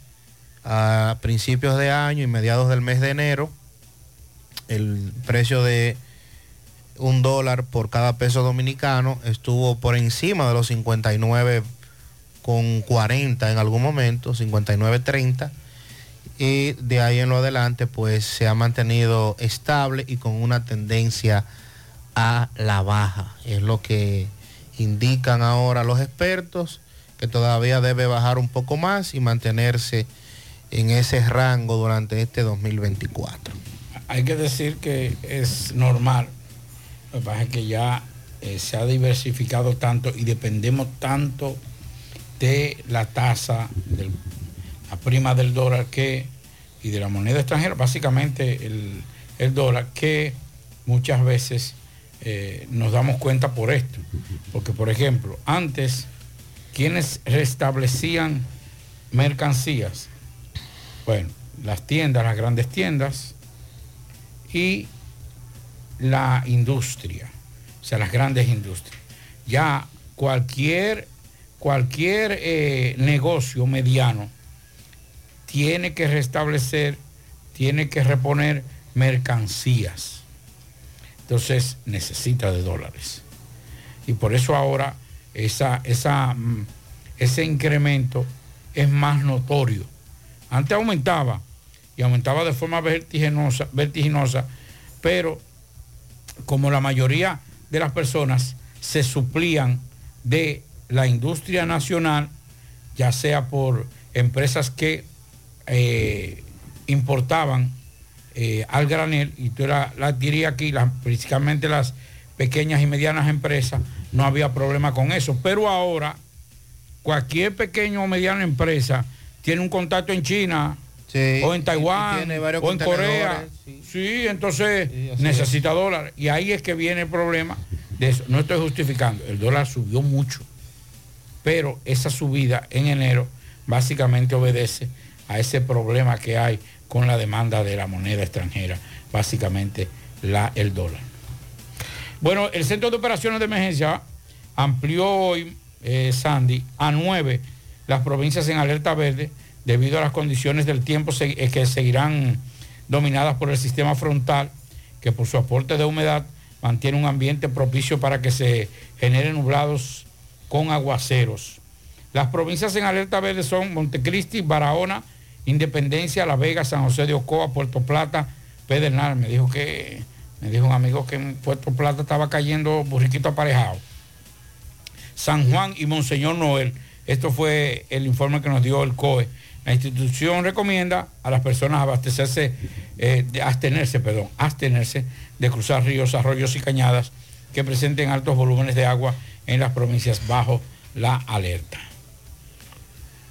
a principios de año y mediados del mes de enero, el precio de un dólar por cada peso dominicano estuvo por encima de los 59 con 40 en algún momento, 59.30 y de ahí en lo adelante pues se ha mantenido estable y con una tendencia a la baja. Es lo que indican ahora los expertos que todavía debe bajar un poco más y mantenerse en ese rango durante este 2024. Hay que decir que es normal, lo que pasa es que ya eh, se ha diversificado tanto y dependemos tanto de la tasa, de la prima del dólar que, y de la moneda extranjera, básicamente el, el dólar, que muchas veces eh, nos damos cuenta por esto. Porque, por ejemplo, antes quienes restablecían mercancías. Bueno, las tiendas, las grandes tiendas y la industria, o sea, las grandes industrias. Ya cualquier, cualquier eh, negocio mediano tiene que restablecer, tiene que reponer mercancías. Entonces necesita de dólares. Y por eso ahora esa, esa, mm, ese incremento es más notorio. Antes aumentaba y aumentaba de forma vertiginosa, vertiginosa, pero como la mayoría de las personas se suplían de la industria nacional, ya sea por empresas que eh, importaban eh, al granel, y tú la, la adquirías aquí, las, principalmente las pequeñas y medianas empresas, no había problema con eso. Pero ahora, cualquier pequeño o mediana empresa tiene un contacto en China o en Taiwán o en Corea. Sí, entonces necesita dólares. Y ahí es que viene el problema de eso. No estoy justificando. El dólar subió mucho. Pero esa subida en enero básicamente obedece a ese problema que hay con la demanda de la moneda extranjera, básicamente la, el dólar. Bueno, el Centro de Operaciones de Emergencia amplió hoy, eh, Sandy, a nueve las provincias en alerta verde debido a las condiciones del tiempo eh, que seguirán dominadas por el sistema frontal, que por su aporte de humedad mantiene un ambiente propicio para que se generen nublados con aguaceros. Las provincias en alerta verde son Montecristi, Barahona, Independencia, La Vega, San José de Ocoa, Puerto Plata, Pedernal. Me dijo que Me dijo un amigo que en Puerto Plata estaba cayendo burriquito aparejado. San Juan y Monseñor Noel. Esto fue el informe que nos dio el COE. La institución recomienda a las personas abastecerse, eh, abstenerse, perdón, abstenerse de cruzar ríos, arroyos y cañadas que presenten altos volúmenes de agua en las provincias bajo la alerta.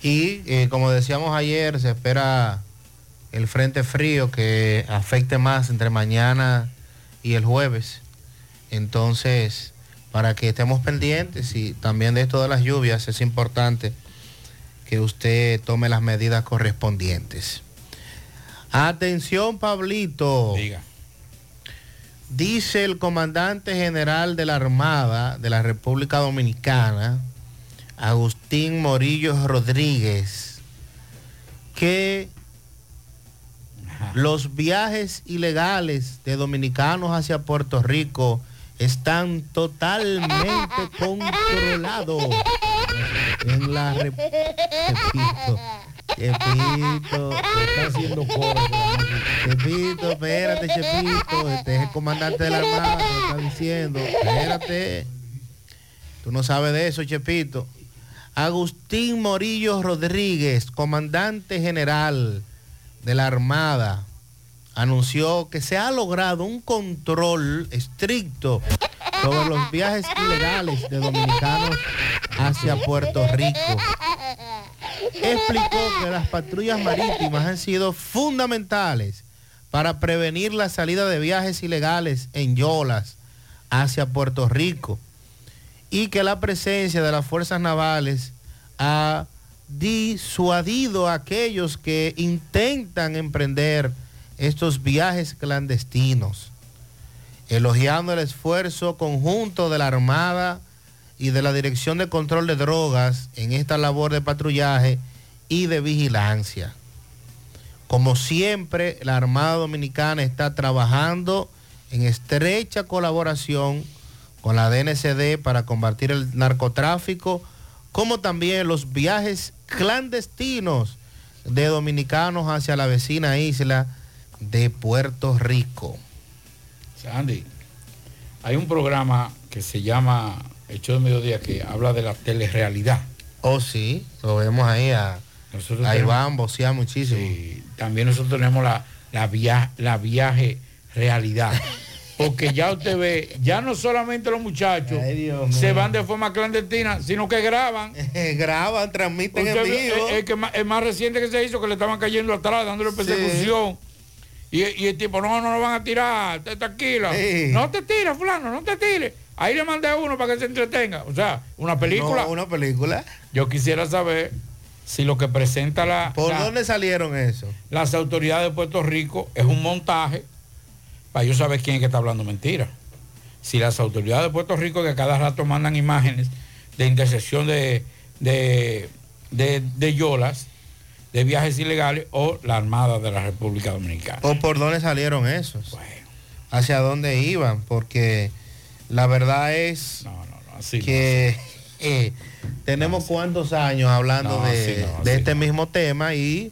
Y eh, como decíamos ayer, se espera el frente frío que afecte más entre mañana y el jueves. Entonces, para que estemos pendientes y también de esto de las lluvias, es importante que usted tome las medidas correspondientes. Atención, Pablito. Diga. Dice el comandante general de la Armada de la República Dominicana, Agustín Morillo Rodríguez, que los viajes ilegales de dominicanos hacia Puerto Rico están totalmente controlados en la Rep- Chepito, Chepito, está haciendo cosas. Chepito, espérate, Chepito, este es el comandante de la Armada, que está diciendo, espérate. Tú no sabes de eso, Chepito. Agustín Morillo Rodríguez, comandante general de la Armada, anunció que se ha logrado un control estricto sobre los viajes ilegales de dominicanos hacia Puerto Rico. Explicó que las patrullas marítimas han sido fundamentales para prevenir la salida de viajes ilegales en yolas hacia Puerto Rico y que la presencia de las fuerzas navales ha disuadido a aquellos que intentan emprender estos viajes clandestinos, elogiando el esfuerzo conjunto de la Armada y de la Dirección de Control de Drogas en esta labor de patrullaje y de vigilancia. Como siempre, la Armada Dominicana está trabajando en estrecha colaboración con la DNCD para combatir el narcotráfico, como también los viajes clandestinos de dominicanos hacia la vecina isla de Puerto Rico. Sandy, hay un programa que se llama Hecho de Mediodía que habla de la telerrealidad. Oh, sí, lo vemos ahí a, Nosotros a Iván vocea muchísimo. Sí, también nosotros tenemos la, la, via- la viaje realidad. Porque ya usted ve, ya no solamente los muchachos se van de forma clandestina, sino que graban. graban, transmiten en Usted ve, vivo. El, el que más, el más reciente que se hizo, que le estaban cayendo atrás, dándole persecución. Y, y el tipo, no, no lo van a tirar. Sí. No te tires, fulano, no te tires. Ahí le mandé a uno para que se entretenga. O sea, una película. No, una película. Yo quisiera saber si lo que presenta la, ¿Por la- dónde salieron eso? las autoridades de Puerto Rico es un montaje para yo saber quién es que está hablando mentira. Si las autoridades de Puerto Rico que cada rato mandan imágenes de intersección de, de, de, de yolas, de viajes ilegales, o la Armada de la República Dominicana. ¿O por dónde salieron esos? ¿Hacia dónde iban? Porque la verdad es que eh, tenemos cuántos años hablando de, este mismo tema y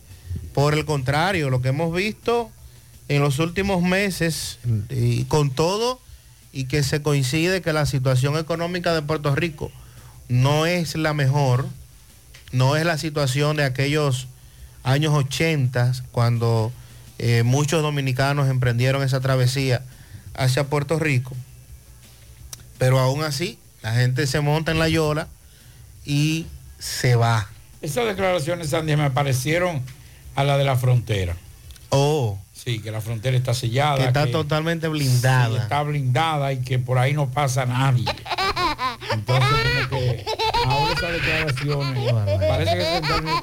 por el contrario, lo que hemos visto en los últimos meses y con todo y que se coincide que la situación económica de Puerto Rico no es la mejor, no es la situación de aquellos años 80 cuando eh, muchos dominicanos emprendieron esa travesía hacia Puerto Rico. Pero aún así, la gente se monta en la yola y se va. Esas declaraciones, Sandy, me parecieron a la de la frontera. Oh. Sí, que la frontera está sellada. Que está que- totalmente blindada. Sí, está blindada y que por ahí no pasa nadie. Entonces, como que ahora esas declaraciones, parece que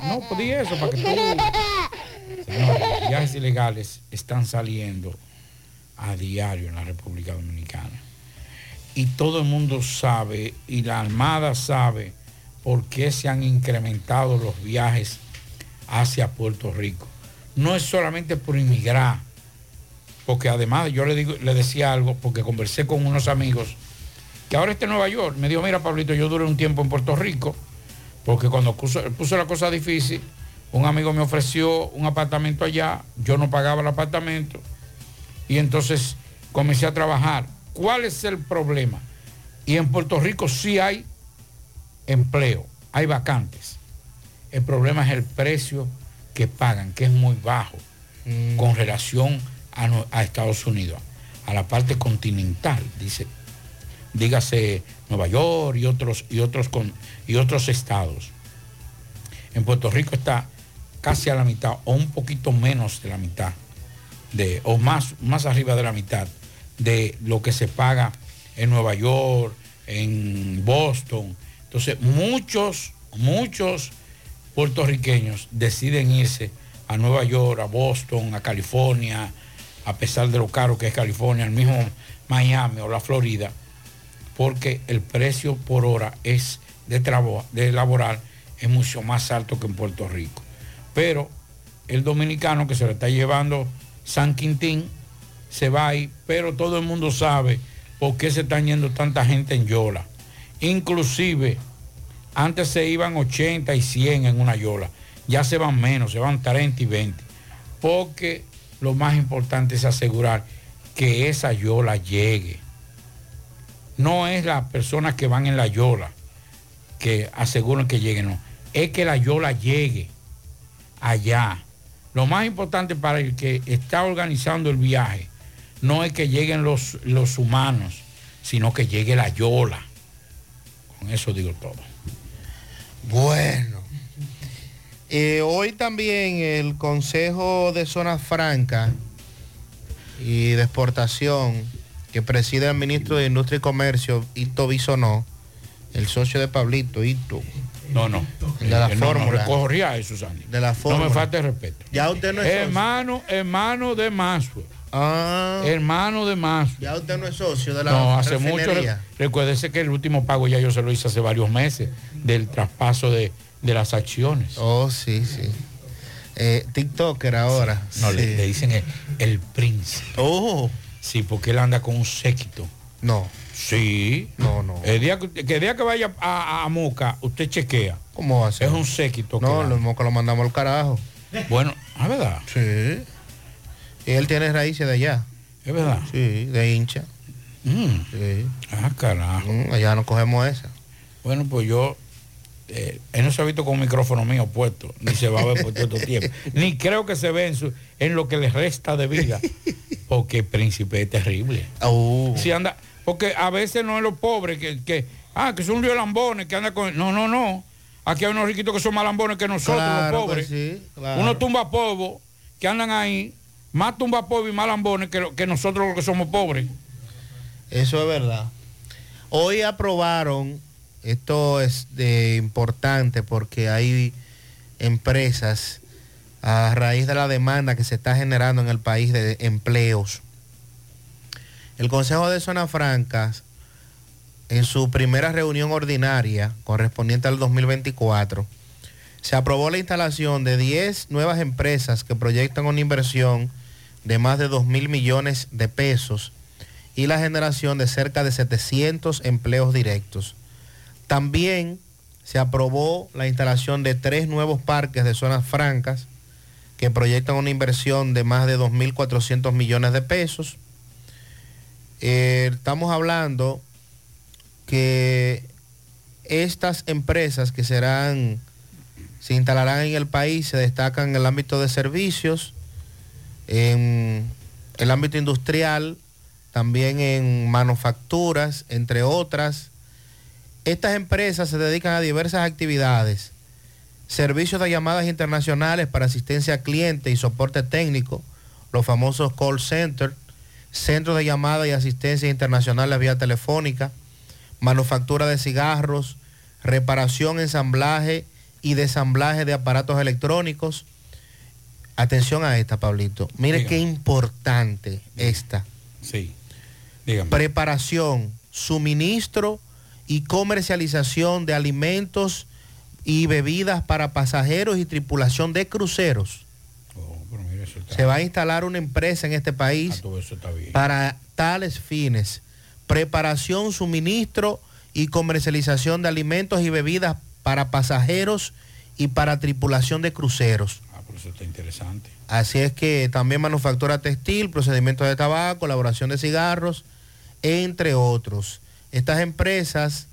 No, pues di eso para que tú. Señores, viajes ilegales están saliendo a diario en la República Dominicana. Y todo el mundo sabe, y la Armada sabe, por qué se han incrementado los viajes hacia Puerto Rico. No es solamente por inmigrar, porque además yo le, digo, le decía algo, porque conversé con unos amigos, que ahora está en Nueva York, me dijo, mira Pablito, yo duré un tiempo en Puerto Rico, porque cuando puso, puso la cosa difícil, un amigo me ofreció un apartamento allá, yo no pagaba el apartamento, y entonces comencé a trabajar. ¿Cuál es el problema? Y en Puerto Rico sí hay empleo, hay vacantes. El problema es el precio que pagan, que es muy bajo con relación a, no- a Estados Unidos, a la parte continental, dice, dígase Nueva York y otros, y otros, con, y otros estados. En Puerto Rico está casi a la mitad o un poquito menos de la mitad, de, o más, más arriba de la mitad de lo que se paga en Nueva York, en Boston. Entonces, muchos, muchos puertorriqueños deciden irse a Nueva York, a Boston, a California, a pesar de lo caro que es California, al mismo Miami o la Florida, porque el precio por hora es de, trabo- de laboral es mucho más alto que en Puerto Rico. Pero el dominicano que se lo está llevando San Quintín se va ahí, pero todo el mundo sabe por qué se están yendo tanta gente en Yola. Inclusive, antes se iban 80 y 100 en una Yola, ya se van menos, se van 30 y 20, porque lo más importante es asegurar que esa Yola llegue. No es las personas que van en la Yola que aseguran que lleguen, no. Es que la Yola llegue allá. Lo más importante para el que está organizando el viaje no es que lleguen los, los humanos, sino que llegue la Yola. Con eso digo todo. Bueno. Eh, hoy también el Consejo de Zona Franca y de Exportación, que preside el ministro de Industria y Comercio, Ito Bisonó, el socio de Pablito, Ito. No, no. De la Eh, no, no, fórmula. corría eso, Sandy. De la No fórmula. me falte respeto. Ya usted no es socio. Hermano, hermano de Maswell. Ah. Hermano de Maswell. Ya usted no es socio de la No, hace mucho. Recuérdese que el último pago ya yo se lo hice hace varios meses del traspaso de, de las acciones. Oh, sí, sí. Eh, TikToker ahora. No, le, Sí. le dicen el, el príncipe. Oh. Sí, porque él anda con un séquito. No. Sí. No, no. El día que, el día que vaya a, a Moca, usted chequea. ¿Cómo va a ser? Es un séquito. No, que lo mismo que lo mandamos al carajo. Bueno, ¿es verdad? Sí. Y él tiene raíces de allá. ¿Es verdad? Sí, de hincha. Mm. Sí. Ah, carajo. Mm, allá no cogemos esa. Bueno, pues yo, eh, él no se ha visto con un micrófono mío puesto, ni se va a ver por todo este tiempo. Ni creo que se ve en, su- en lo que le resta de vida, porque el príncipe es terrible. Oh. Si anda, porque a veces no es los pobres que, que ah, que son lambones que anda con. No, no, no. Aquí hay unos riquitos que son más lambones que nosotros, Claro los que pobres. sí, claro. Unos tumba polvo que andan ahí, más tumba polvo y más lambones que, que nosotros los que somos pobres. Eso es verdad. Hoy aprobaron, esto es importante porque hay empresas a raíz de la demanda que se está generando en el país de empleos. El Consejo de Zonas Francas, en su primera reunión ordinaria correspondiente al 2024, se aprobó la instalación de 10 nuevas empresas que proyectan una inversión de más de 2 mil millones de pesos y la generación de cerca de 700 empleos directos. También se aprobó la instalación de tres nuevos parques de zonas francas que proyectan una inversión de más de 2.400 millones de pesos. Eh, estamos hablando que estas empresas que serán, se instalarán en el país, se destacan en el ámbito de servicios, en el ámbito industrial, también en manufacturas, entre otras. Estas empresas se dedican a diversas actividades, servicios de llamadas internacionales para asistencia a cliente y soporte técnico, los famosos call center, centros de llamada y asistencia internacionales vía telefónica, manufactura de cigarros, reparación, ensamblaje y desamblaje de aparatos electrónicos. Atención a esta, Pablito. Mire qué importante esta. Sí. Dígame. Preparación, suministro y comercialización de alimentos y bebidas para pasajeros y tripulación de cruceros. Pero mira, eso está- Se va a instalar una empresa en este país Ah, para tales fines. Preparación, suministro y comercialización de alimentos y bebidas para pasajeros y para tripulación de cruceros. Eso está interesante. Así es que también manufactura textil, procedimientos de tabaco, elaboración de cigarros, entre otros. Estas empresas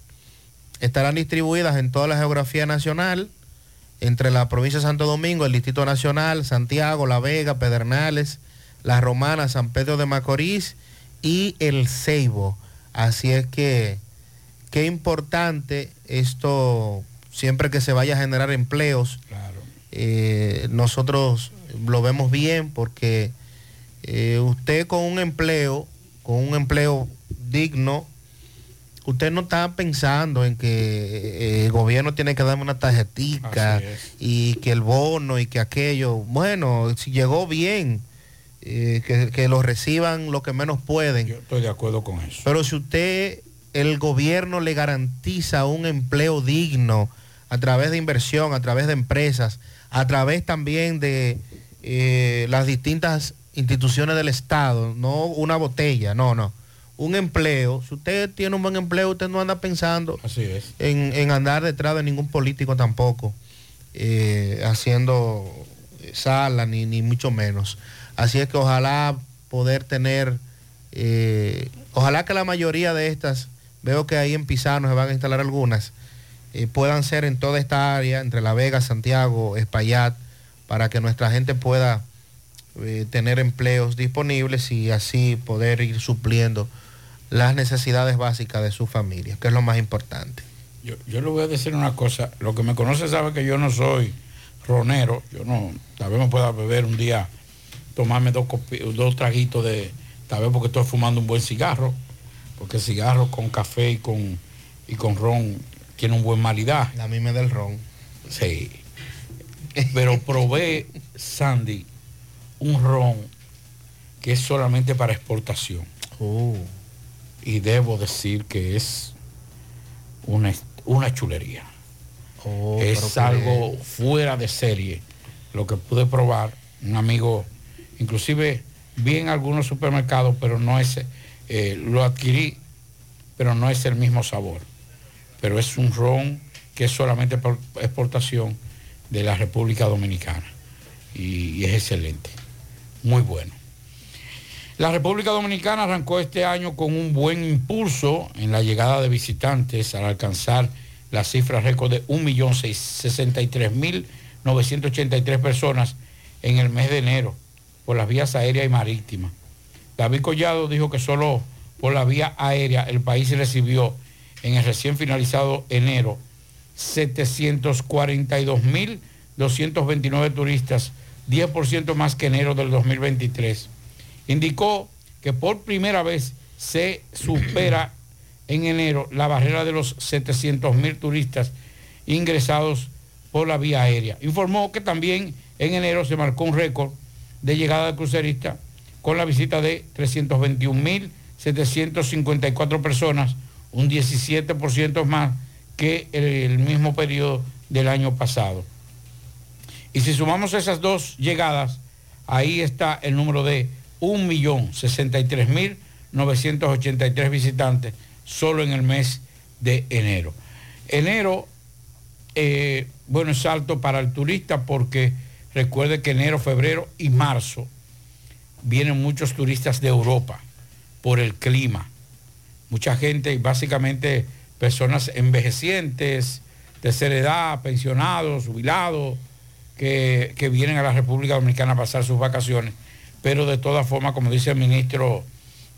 estarán distribuidas en toda la geografía nacional, entre la provincia de Santo Domingo, el Distrito Nacional, Santiago, La Vega, Pedernales, La Romana, San Pedro de Macorís y El Ceibo. Así es que qué importante esto, siempre que se vaya a generar empleos, eh, nosotros lo vemos bien porque eh, usted con un empleo, con un empleo digno, usted no está pensando en que eh, el gobierno tiene que darme una tarjetica y que el bono y que aquello. Bueno, si llegó bien, eh, que, que lo reciban lo que menos pueden. Estoy de acuerdo con eso. Pero si usted, el gobierno le garantiza un empleo digno a través de inversión, a través de empresas, a través también de eh, las distintas instituciones del Estado, no una botella, no, no. Un empleo, si usted tiene un buen empleo, usted no anda pensando Así es. en, en andar detrás de ningún político tampoco, eh, haciendo sala, ni, ni mucho menos. Así es que ojalá poder tener, eh, ojalá que la mayoría de estas, veo que ahí en Pisano se van a instalar algunas, eh, puedan ser en toda esta área, entre La Vega, Santiago, Espaillat, para que nuestra gente pueda eh, tener empleos disponibles y así poder ir supliendo las necesidades básicas de su familia, que es lo más importante. Yo, yo le voy a decir una cosa. Lo que me conoce sabe que yo no soy ronero. Yo no, tal vez me pueda beber un día, tomarme dos, dos traguitos de, tal vez porque estoy fumando un buen cigarro, porque cigarro con café y con, y con ron tiene un buen maridaje. La misma del ron. Sí. Pero probé, Sandy, un ron que es solamente para exportación. Oh. Y debo decir que es una, una chulería. Oh, es algo fuera de serie lo que pude probar. Un amigo, inclusive vi en algunos supermercados, pero no es, eh, lo adquirí, pero no es el mismo sabor. Pero es un ron que es solamente por exportación de la República Dominicana. Y, y es excelente. Muy bueno. La República Dominicana arrancó este año con un buen impulso en la llegada de visitantes al alcanzar la cifra récord de 1.063.983 personas en el mes de enero por las vías aéreas y marítimas. David Collado dijo que solo por la vía aérea el país recibió en el recién finalizado enero 742.229 turistas, 10% más que enero del 2023 indicó que por primera vez se supera en enero la barrera de los 700 mil turistas ingresados por la vía aérea. Informó que también en enero se marcó un récord de llegada de cruceristas con la visita de 321 mil 754 personas, un 17% más que el, mismo periodo del año pasado. Y si sumamos esas dos llegadas, ahí está el número de 1.063.983 visitantes solo en el mes de enero. Enero, eh, bueno, es alto para el turista porque recuerde que enero, febrero y marzo vienen muchos turistas de Europa por el clima. Mucha gente, básicamente personas envejecientes, tercera edad, pensionados, jubilados, que, que vienen a la República Dominicana a pasar sus vacaciones. Pero de todas formas, como dice el ministro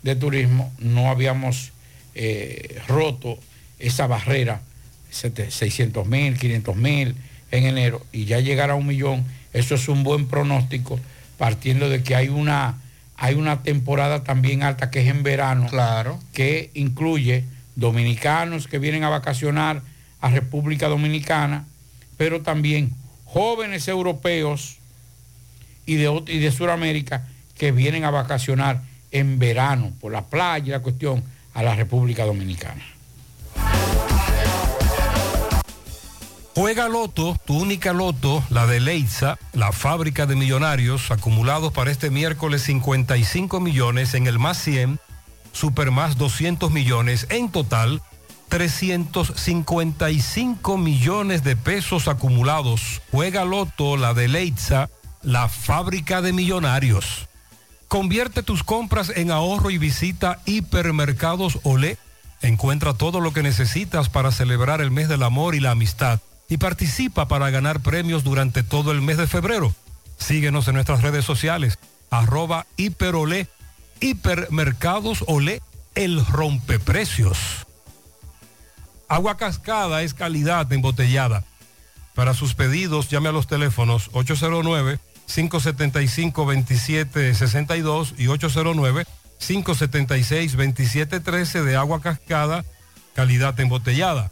de Turismo, no habíamos eh, roto esa barrera, 600 mil, 500 mil en enero, y ya llegar a un millón, eso es un buen pronóstico, partiendo de que hay una, hay una temporada también alta que es en verano, claro. que incluye dominicanos que vienen a vacacionar a República Dominicana, pero también jóvenes europeos y de, y de Sudamérica que vienen a vacacionar en verano por la playa y la cuestión a la República Dominicana. Juega Loto, tu única Loto, la de Leitza, la fábrica de millonarios, acumulados para este miércoles 55 millones en el más 100, super más 200 millones, en total 355 millones de pesos acumulados. Juega Loto, la de Leitza, la fábrica de millonarios. Convierte tus compras en ahorro y visita Hipermercados Olé. Encuentra todo lo que necesitas para celebrar el mes del amor y la amistad y participa para ganar premios durante todo el mes de febrero. Síguenos en nuestras redes sociales, arroba hiperolé, hipermercados olé, el rompeprecios. Agua cascada es calidad embotellada. Para sus pedidos, llame a los teléfonos 809-575-2762 y 809-576-2713 de agua cascada, calidad embotellada.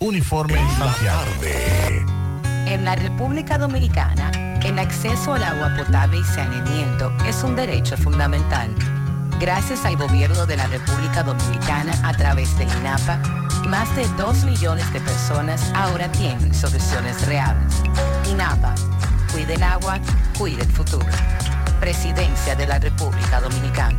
Uniforme Santiago. En la República Dominicana, el acceso al agua potable y saneamiento es un derecho fundamental. Gracias al gobierno de la República Dominicana a través de INAPA, más de 2 millones de personas ahora tienen soluciones reales. INAPA, cuide el agua, cuide el futuro. Presidencia de la República Dominicana.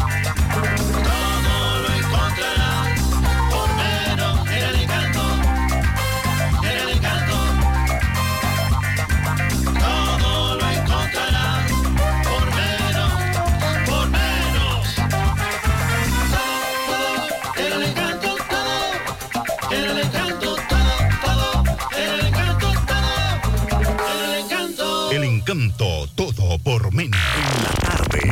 Todo por menos.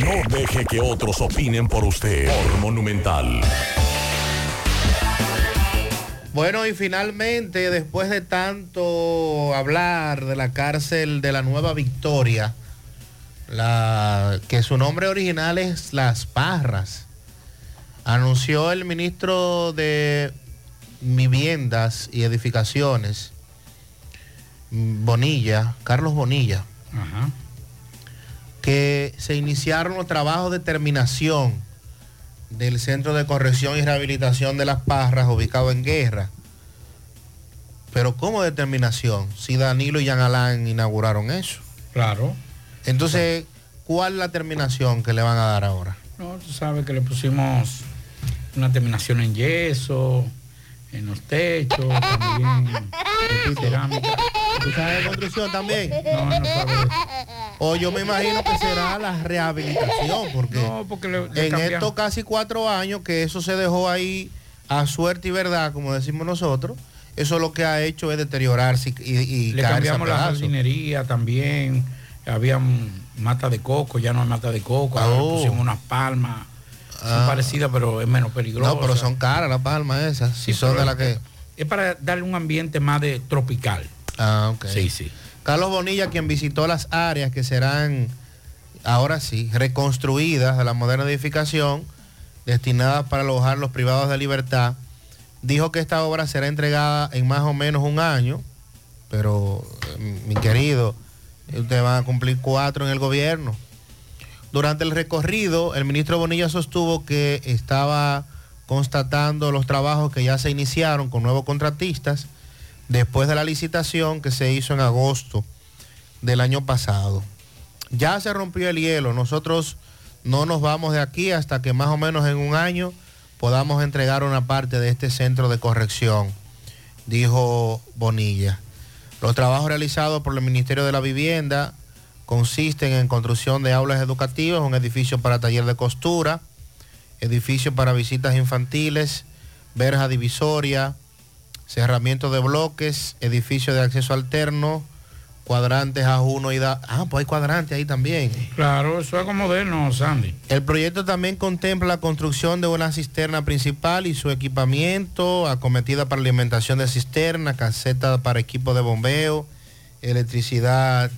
No deje que otros opinen por usted. Por Monumental. Bueno, y finalmente, después de tanto hablar de la cárcel de la Nueva Victoria, la, que su nombre original es Las Parras, anunció el ministro de Viviendas y Edificaciones, Bonilla, Carlos Bonilla, que se iniciaron los trabajos de terminación del Centro de Corrección y Rehabilitación de Las Parras, ubicado en Guerra. Pero ¿cómo determinación? Si Danilo y Jean Alain inauguraron eso. Claro. Entonces, ¿cuál la terminación que le van a dar ahora? No, tú sabes que le pusimos una terminación en yeso, en los techos, también en cerámica. ¿Tú sabes de construcción también? No, no sabe. O yo me imagino que será la rehabilitación, porque, No, porque le- le en cambiaron. estos casi cuatro años que eso se dejó ahí a suerte y verdad, como decimos nosotros, eso lo que ha hecho es deteriorarse y, y Le cambiamos la jardinería también. Había mata de coco, ya no hay mata de coco. Ahora Oh. pusimos unas palmas. Son Ah. parecidas, pero es menos peligroso. No, pero son caras las palmas esas. Si son de las que... Es para darle un ambiente más de tropical. Ah, ok. Sí, sí. Carlos Bonilla, quien visitó las áreas que serán, ahora sí, reconstruidas de la moderna edificación, destinadas para alojar los privados de libertad, dijo que esta obra será entregada en más o menos un año, pero eh, mi querido, ustedes van a cumplir cuatro en el gobierno. Durante el recorrido, el ministro Bonilla sostuvo que estaba constatando los trabajos que ya se iniciaron con nuevos contratistas después de la licitación que se hizo en agosto del año pasado. Ya se rompió el hielo, nosotros no nos vamos de aquí hasta que más o menos en un año podamos entregar una parte de este centro de corrección, dijo Bonilla. Los trabajos realizados por el Ministerio de la Vivienda consisten en construcción de aulas educativas, un edificio para taller de costura, edificio para visitas infantiles, verja divisoria, cerramiento de bloques, edificio de acceso alterno, cuadrantes A1 y da... Ah, pues hay cuadrantes ahí también. Claro, eso es como moderno, Sandy. El proyecto también contempla la construcción de una cisterna principal y su equipamiento, acometida para alimentación de cisterna, caseta para equipo de bombeo, electricidad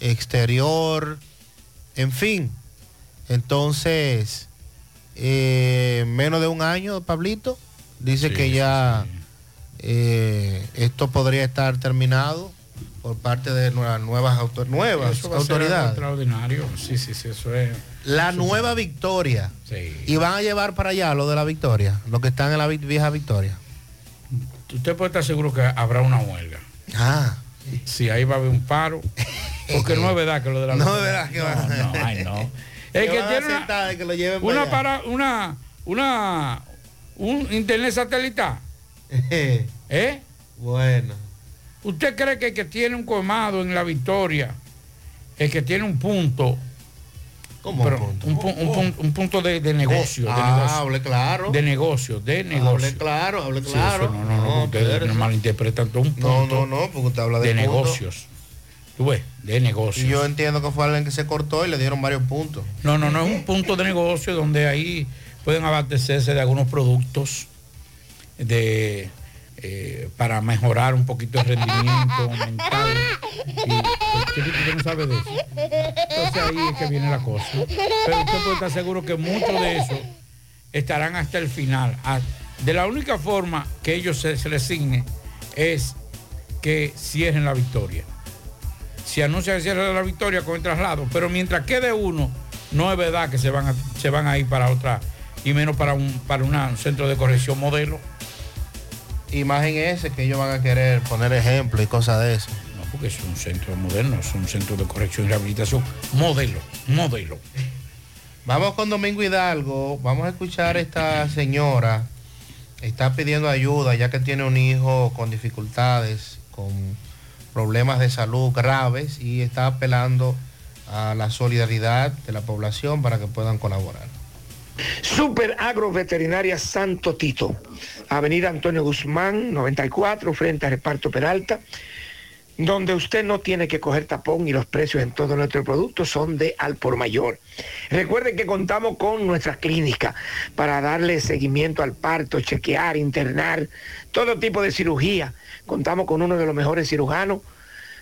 exterior, en fin. Entonces, eh, menos de un año, Pablito, dice Sí, que ya eh, esto podría estar terminado por parte de nuevas, nuevas, autor- nuevas autoridades. extraordinario. Sí, sí, sí, eso es. La eso- nueva victoria. Sí. Y van a llevar para allá lo de la victoria, lo que están en la vi- vieja victoria. Usted puede estar seguro que habrá una huelga. Ah. Sí, ahí va a haber un paro. Porque no es verdad que lo de la No es verdad que no, va- no, ay, no. Que Es que a tiene una, que lo lleven una para una una un internet satelital. ¿Eh? Bueno. ¿Usted cree que el que tiene un colmado en la victoria, el que tiene un punto, ¿Cómo pero un punto? un, pu- un un punto de, de negocio, de Ah, negocio, hable claro. de negocio, de negocio. Hable claro, hable Sí, claro. eso no, no, no, ustedes espérese. malinterpretan todo un No, punto no, no, porque usted habla de, de negocios. Tú ves, de negocios. Y yo entiendo que fue alguien que se cortó y le dieron varios puntos. No, no, no es un punto de negocio donde ahí pueden abastecerse de algunos productos de eh, para mejorar un poquito el rendimiento mental. Y, usted no sabe de eso. Entonces ahí es que viene la cosa. Pero usted puede estar seguro que muchos de esos estarán hasta el final. Ah, De la única forma que ellos se, se les signe es que cierren la victoria. Si anuncia que cierran la victoria con el traslado, pero mientras quede uno, no es verdad que se van a, se van a ir para otra, y menos para un, para un centro de corrección modelo. Y más en ese que ellos van a querer poner ejemplo y cosas de eso. No, porque es un centro moderno, es un centro de corrección y rehabilitación modelo, modelo. Vamos con Domingo Hidalgo, vamos a escuchar a esta señora. Está pidiendo ayuda ya que tiene un hijo con dificultades, con problemas de salud graves y está apelando a la solidaridad de la población para que puedan colaborar. Super Agroveterinaria Santo Tito, Avenida Antonio Guzmán, 94, frente a Reparto Peralta, donde usted no tiene que coger tapón y los precios en todos nuestros productos son de al por mayor. Recuerden que contamos con nuestra clínica para darle seguimiento al parto, chequear, internar, todo tipo de cirugía. Contamos con uno de los mejores cirujanos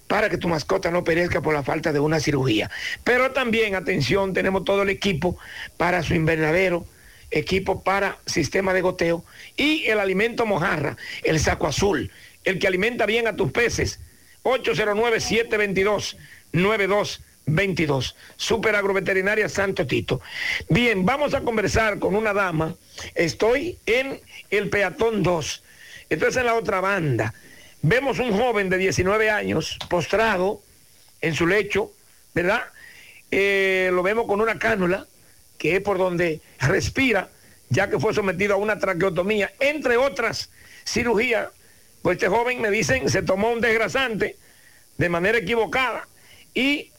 para que tu mascota no perezca por la falta de una cirugía. Pero también, atención, tenemos todo el equipo para su invernadero, equipo para sistema de goteo y el alimento mojarra, el saco azul, el que alimenta bien a tus peces. 809-722-9222. Super Agroveterinaria Santo Tito. Bien, vamos a conversar con una dama. Estoy en el Peatón 2. Esto es en la otra banda. Vemos un joven de 19 años postrado en su lecho, ¿verdad? Eh, lo vemos con una cánula, que es por donde respira, ya que fue sometido a una traqueotomía, entre otras cirugías. Pues este joven, me dicen, se tomó un desgrasante de manera equivocada y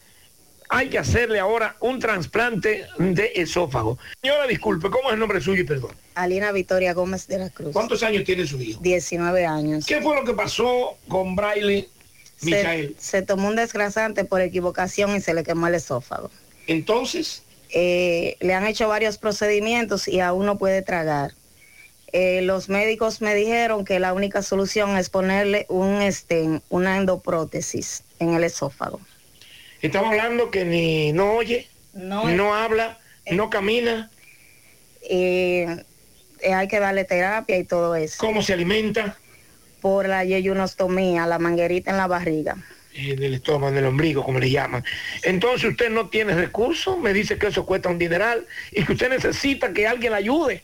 hay que hacerle ahora un trasplante de esófago. Señora, disculpe, ¿cómo es el nombre suyo y perdón? Alina Victoria Gómez de la Cruz. ¿Cuántos años tiene su hijo? 19 años. ¿Qué fue lo que pasó con Braille Micael? Se, se tomó un desgrasante por equivocación y se le quemó el esófago. Entonces, Eh, le han hecho varios procedimientos y aún no puede tragar. Eh, los médicos me dijeron que la única solución es ponerle un este, una endoprótesis en el esófago. Estamos hablando que ni no oye, No, no, habla, no camina. Eh, eh, hay que darle terapia y todo eso. ¿Cómo se alimenta? Por la yeyunostomía, la manguerita en la barriga. En el estómago, en el ombligo, como le llaman. Entonces usted no tiene recursos, me dice que eso cuesta un dineral y que usted necesita que alguien la ayude.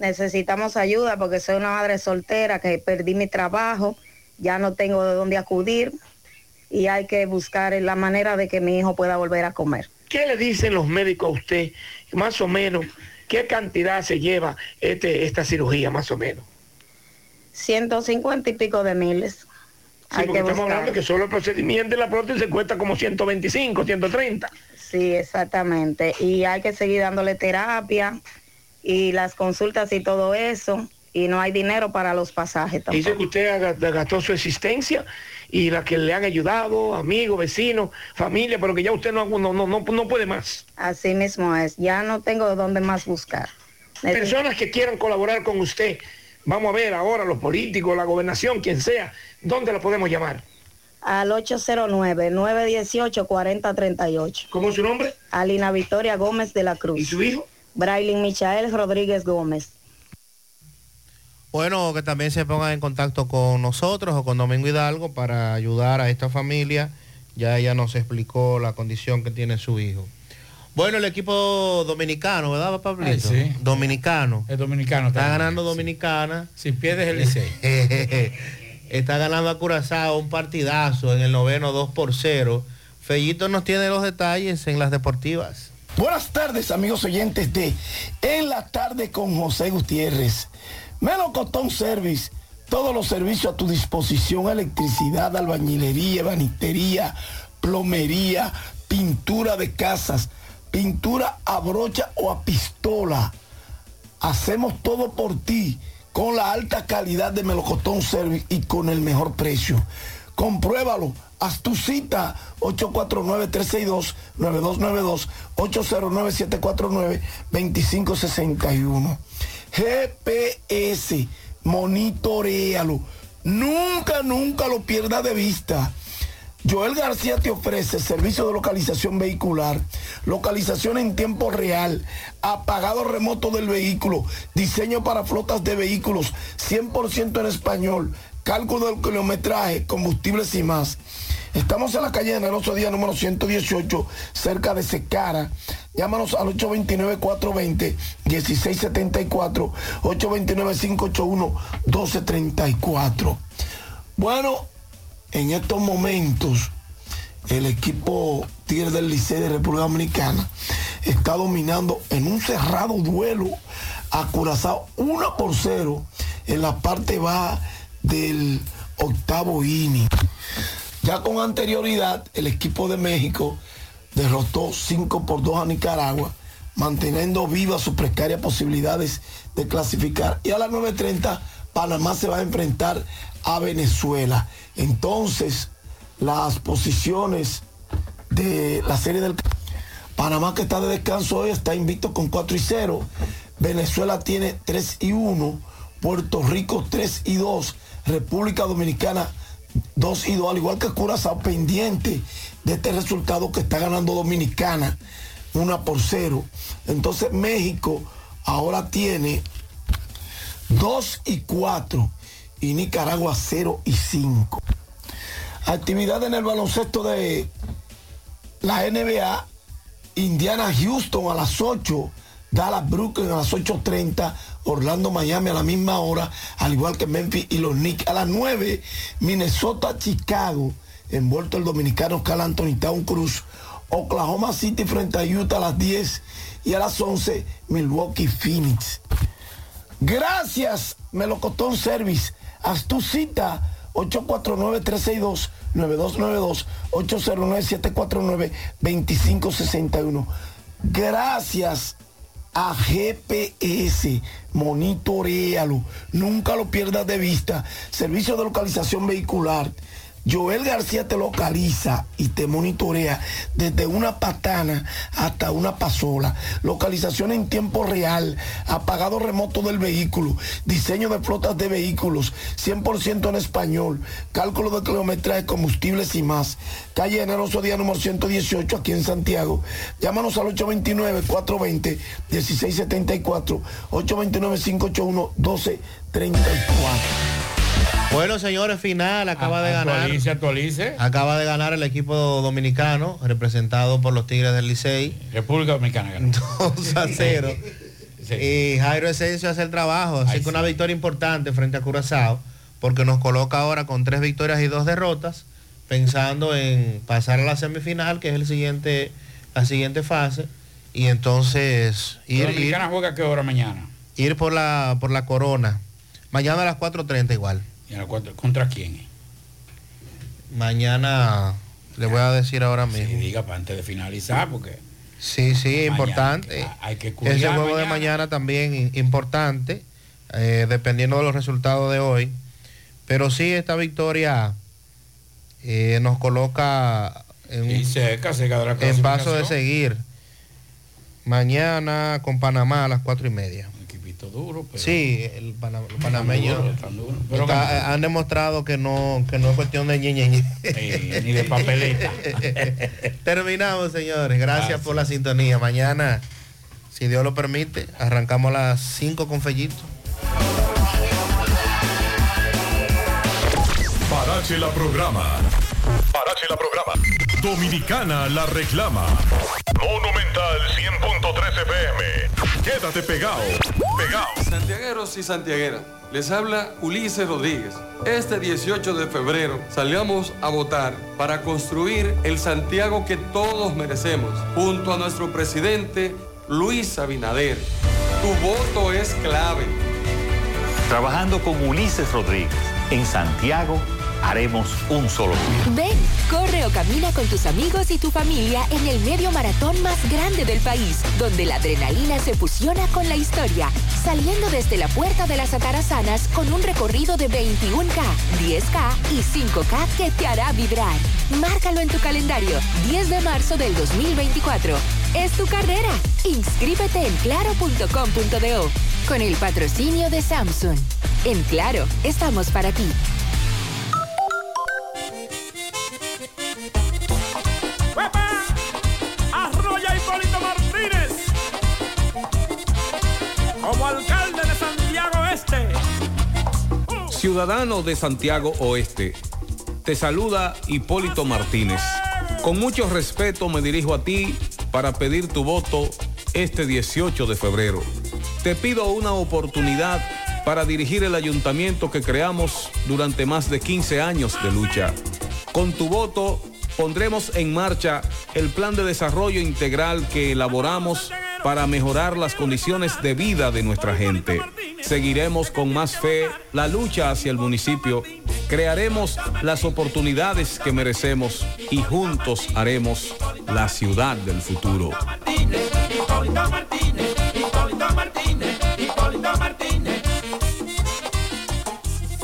Necesitamos ayuda porque soy una madre soltera que perdí mi trabajo, ya no tengo de dónde acudir y hay que buscar la manera de que mi hijo pueda volver a comer. ¿Qué le dicen los médicos a usted, más o menos, qué cantidad se lleva este, esta cirugía, más o menos? 150 y pico de miles. Sí, hay porque que estamos buscar. hablando que solo el procedimiento de la prótesis cuesta como 125, 130. Sí, exactamente. Y hay que seguir dándole terapia y las consultas y todo eso. Y no hay dinero para los pasajes tampoco. Dice que usted gastó su existencia y la que le han ayudado, amigos, vecinos, familia, pero que ya usted no, no, no, no, puede más. Así mismo es. Ya no tengo dónde más buscar. Personas que quieran colaborar con usted, vamos a ver ahora los políticos, la gobernación, quien sea, ¿dónde la podemos llamar? Al 809-918-4038. ¿Cómo es su nombre? Alina Victoria Gómez de la Cruz. ¿Y su hijo? Braylin Michael Rodríguez Gómez. Bueno, que también se pongan en contacto con nosotros o con Domingo Hidalgo para ayudar a esta familia. Ya ella nos explicó la condición que tiene su hijo. Bueno, el equipo dominicano, ¿verdad, Pablito? Ay, sí. Dominicano. El dominicano Está también, ganando Dominicana. Si pierdes el Licey. Está ganando a Curazao un partidazo en el noveno 2 por 0. Fellito nos tiene los detalles en las deportivas. Buenas tardes, amigos oyentes de En la tarde con José Gutiérrez. Melocotón Service, todos los servicios a tu disposición, electricidad, albañilería, banistería, plomería, pintura de casas, pintura a brocha o a pistola. Hacemos todo por ti con la alta calidad de Melocotón Service y con el mejor precio. Compruébalo. Haz tu cita 849-362-9292, 809-749-2561. GPS, monitorealo. Nunca, nunca lo pierda de vista. Joel García te ofrece servicio de localización vehicular, localización en tiempo real, apagado remoto del vehículo, diseño para flotas de vehículos, 100% en español, cálculo del kilometraje, combustibles y más. Estamos en la calle Generoso Día número 118, cerca de Secara. Llámanos al 829-420-1674, 829-581-1234. Bueno, en estos momentos el equipo Tigre del Liceo de República Dominicana está dominando en un cerrado duelo a Curazao 1 por 0 en la parte baja del octavo inning. Ya con anterioridad el equipo de México derrotó 5 por 2 a Nicaragua, manteniendo vivas sus precarias posibilidades de clasificar. Y a las 9.30 Panamá se va a enfrentar a Venezuela. Entonces, las posiciones de la serie del Panamá que está de descanso hoy está invicto con 4 y 0. Venezuela tiene 3 y 1. Puerto Rico 3 y 2. República Dominicana 2 y 2, al igual que Curazao, pendiente de este resultado que está ganando Dominicana 1 por 0. Entonces México ahora tiene 2 y 4 y Nicaragua 0 y 5. Actividad en el baloncesto de la NBA, Indiana Houston a las 8, Dallas Brooklyn a las 8.30, Orlando Miami a la misma hora, al igual que Memphis y los Knicks a las 9, Minnesota Chicago, envuelto el dominicano Cal Anthony Town Cruz, Oklahoma City frente a Utah a las 10 y a las 11 Milwaukee Phoenix. Gracias, Melocotón Service. Haz tu cita 849-362-9292, 809-749-2561. Gracias a GPS, monitorealo, nunca lo pierdas de vista. Servicio de localización vehicular, Joel García te localiza y te monitorea desde una patana hasta una pasola. Localización en tiempo real, apagado remoto del vehículo, diseño de flotas de vehículos, 100% en español, cálculo de kilometraje, combustibles y más. Calle Generoso Día número 118 aquí en Santiago. Llámanos al 829-420-1674, 829-581-1234. Bueno, señores, final acaba de ganar. Actualice, actualice. Acaba de ganar el equipo dominicano, representado por los Tigres del Licey. República Dominicana ganó. 2 a 0. Y Jairo Esencio hace el trabajo, así que una victoria importante frente a Curazao, porque nos coloca ahora con tres victorias y dos derrotas, pensando en pasar a la semifinal, que es el siguiente, la siguiente fase, y entonces ¿La ir, ir, Dominicana juega qué hora mañana? ir por la por la corona. Mañana a las 4.30 igual. ¿Y a las cuatro- ¿Contra quién? Mañana le voy a decir ahora mismo. Sí, diga para antes de finalizar, porque Sí, sí, importante. hay que Ese cuidar juego de mañana. también importante, eh, dependiendo de los resultados de hoy. Pero sí, esta victoria eh, nos coloca en, Y cerca, cerca de la en paso de seguir. Mañana con Panamá a las cuatro y media. Equipito duro, pero Sí, el pana- los panameños está- ganó. han demostrado que no, que no es cuestión de ñe, ñe, ñe. Eh, ni de papeleta. Terminamos, señores. Gracias por la sintonía. Mañana, si Dios lo permite, arrancamos a las 5 con Fellito. Parache la programa. Parache la programa. Dominicana la reclama. Monumental 100.13 FM. Quédate pegado. Pegado. Santiagueros y santiagueras, les habla Ulises Rodríguez. Este 18 de febrero salíamos a votar para construir el Santiago que todos merecemos, junto a nuestro presidente Luis Abinader. Tu voto es clave. Trabajando con Ulises Rodríguez en Santiago, haremos un solo tuyo. Ven, corre o camina con tus amigos y tu familia en el medio maratón más grande del país, donde la adrenalina se fusiona con la historia, saliendo desde la Puerta de las Atarazanas con un recorrido de 21K, 10K y 5K que te hará vibrar. Márcalo en tu calendario, 10 de marzo del 2024. Es tu carrera. Inscríbete en claro.com.do con el patrocinio de Samsung. En Claro, estamos para ti. Como alcalde de Santiago Este. Ciudadano de Santiago Oeste, te saluda Hipólito Martínez. Con mucho respeto me dirijo a ti para pedir tu voto este 18 de febrero. Te pido una oportunidad para dirigir el ayuntamiento que creamos durante más de 15 años de lucha. Con tu voto pondremos en marcha el plan de desarrollo integral que elaboramos para mejorar las condiciones de vida de nuestra gente. Seguiremos con más fe la lucha hacia el municipio, crearemos las oportunidades que merecemos y juntos haremos la ciudad del futuro.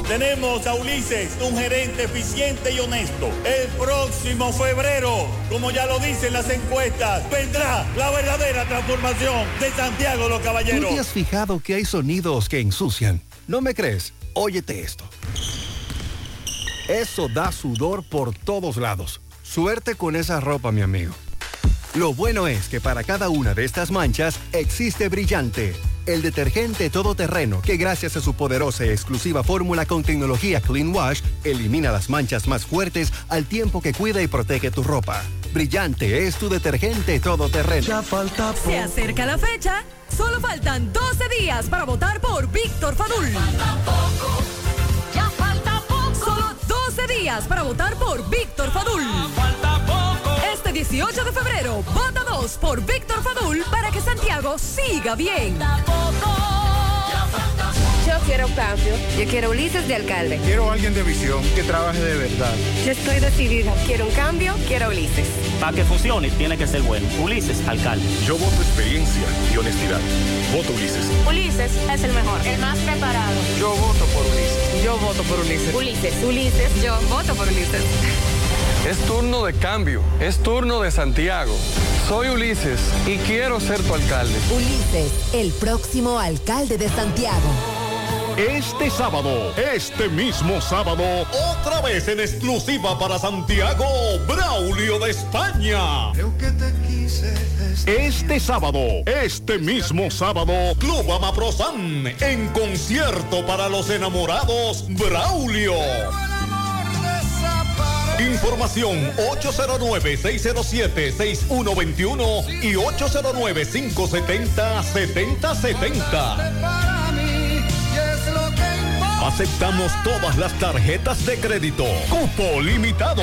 Tenemos a Ulises, un gerente eficiente y honesto. El próximo febrero, como ya lo dicen las encuestas, vendrá la verdadera transformación de Santiago los ¿Tú Caballeros. te has fijado que hay sonidos que ensucian? ¿No me crees? Óyete esto. Eso da sudor por todos lados. Suerte con esa ropa, mi amigo. Lo bueno es que para cada una de estas manchas existe Brillante, el detergente todoterreno que gracias a su poderosa y exclusiva fórmula con tecnología Clean Wash elimina las manchas más fuertes al tiempo que cuida y protege tu ropa. Brillante es tu detergente todoterreno. Ya falta Se acerca la fecha. Solo faltan 12 días para votar por Víctor Fadul. Ya falta poco. Solo 12 días para votar por Víctor Fadul. Este 18 de febrero, vota 2 por Víctor Fadul para que Santiago siga bien. Yo quiero cambio. Yo quiero Ulises de alcalde. Quiero alguien de visión que trabaje de verdad. Yo estoy decidida. Quiero un cambio, quiero Ulises. Para que funcione, tiene que ser bueno. Ulises, alcalde. Yo voto experiencia y honestidad. Voto Ulises. Ulises es el mejor, el más preparado. Yo voto por Ulises. Yo voto por Ulises. Ulises. Ulises. Yo voto por Ulises. Es turno de cambio, es turno de Santiago. Soy Ulises y quiero ser tu alcalde. Ulises, el próximo alcalde de Santiago. Este sábado, este mismo sábado, otra vez en exclusiva para Santiago, Braulio de España. Este sábado, este mismo sábado, Club Amaprosan, en concierto para los enamorados, Braulio. Información 809-607-6121 y 809-570-7070. Aceptamos todas las tarjetas de crédito. Cupo limitado.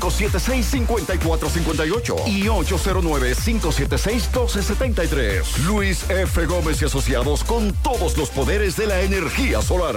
809-576-5458 y 809-576-1273. Luis F. Gómez y Asociados con todos los poderes de la energía solar.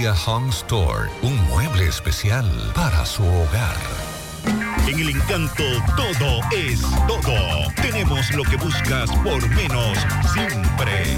Home Store, un mueble especial para su hogar. En el encanto todo es todo. Tenemos lo que buscas por menos siempre.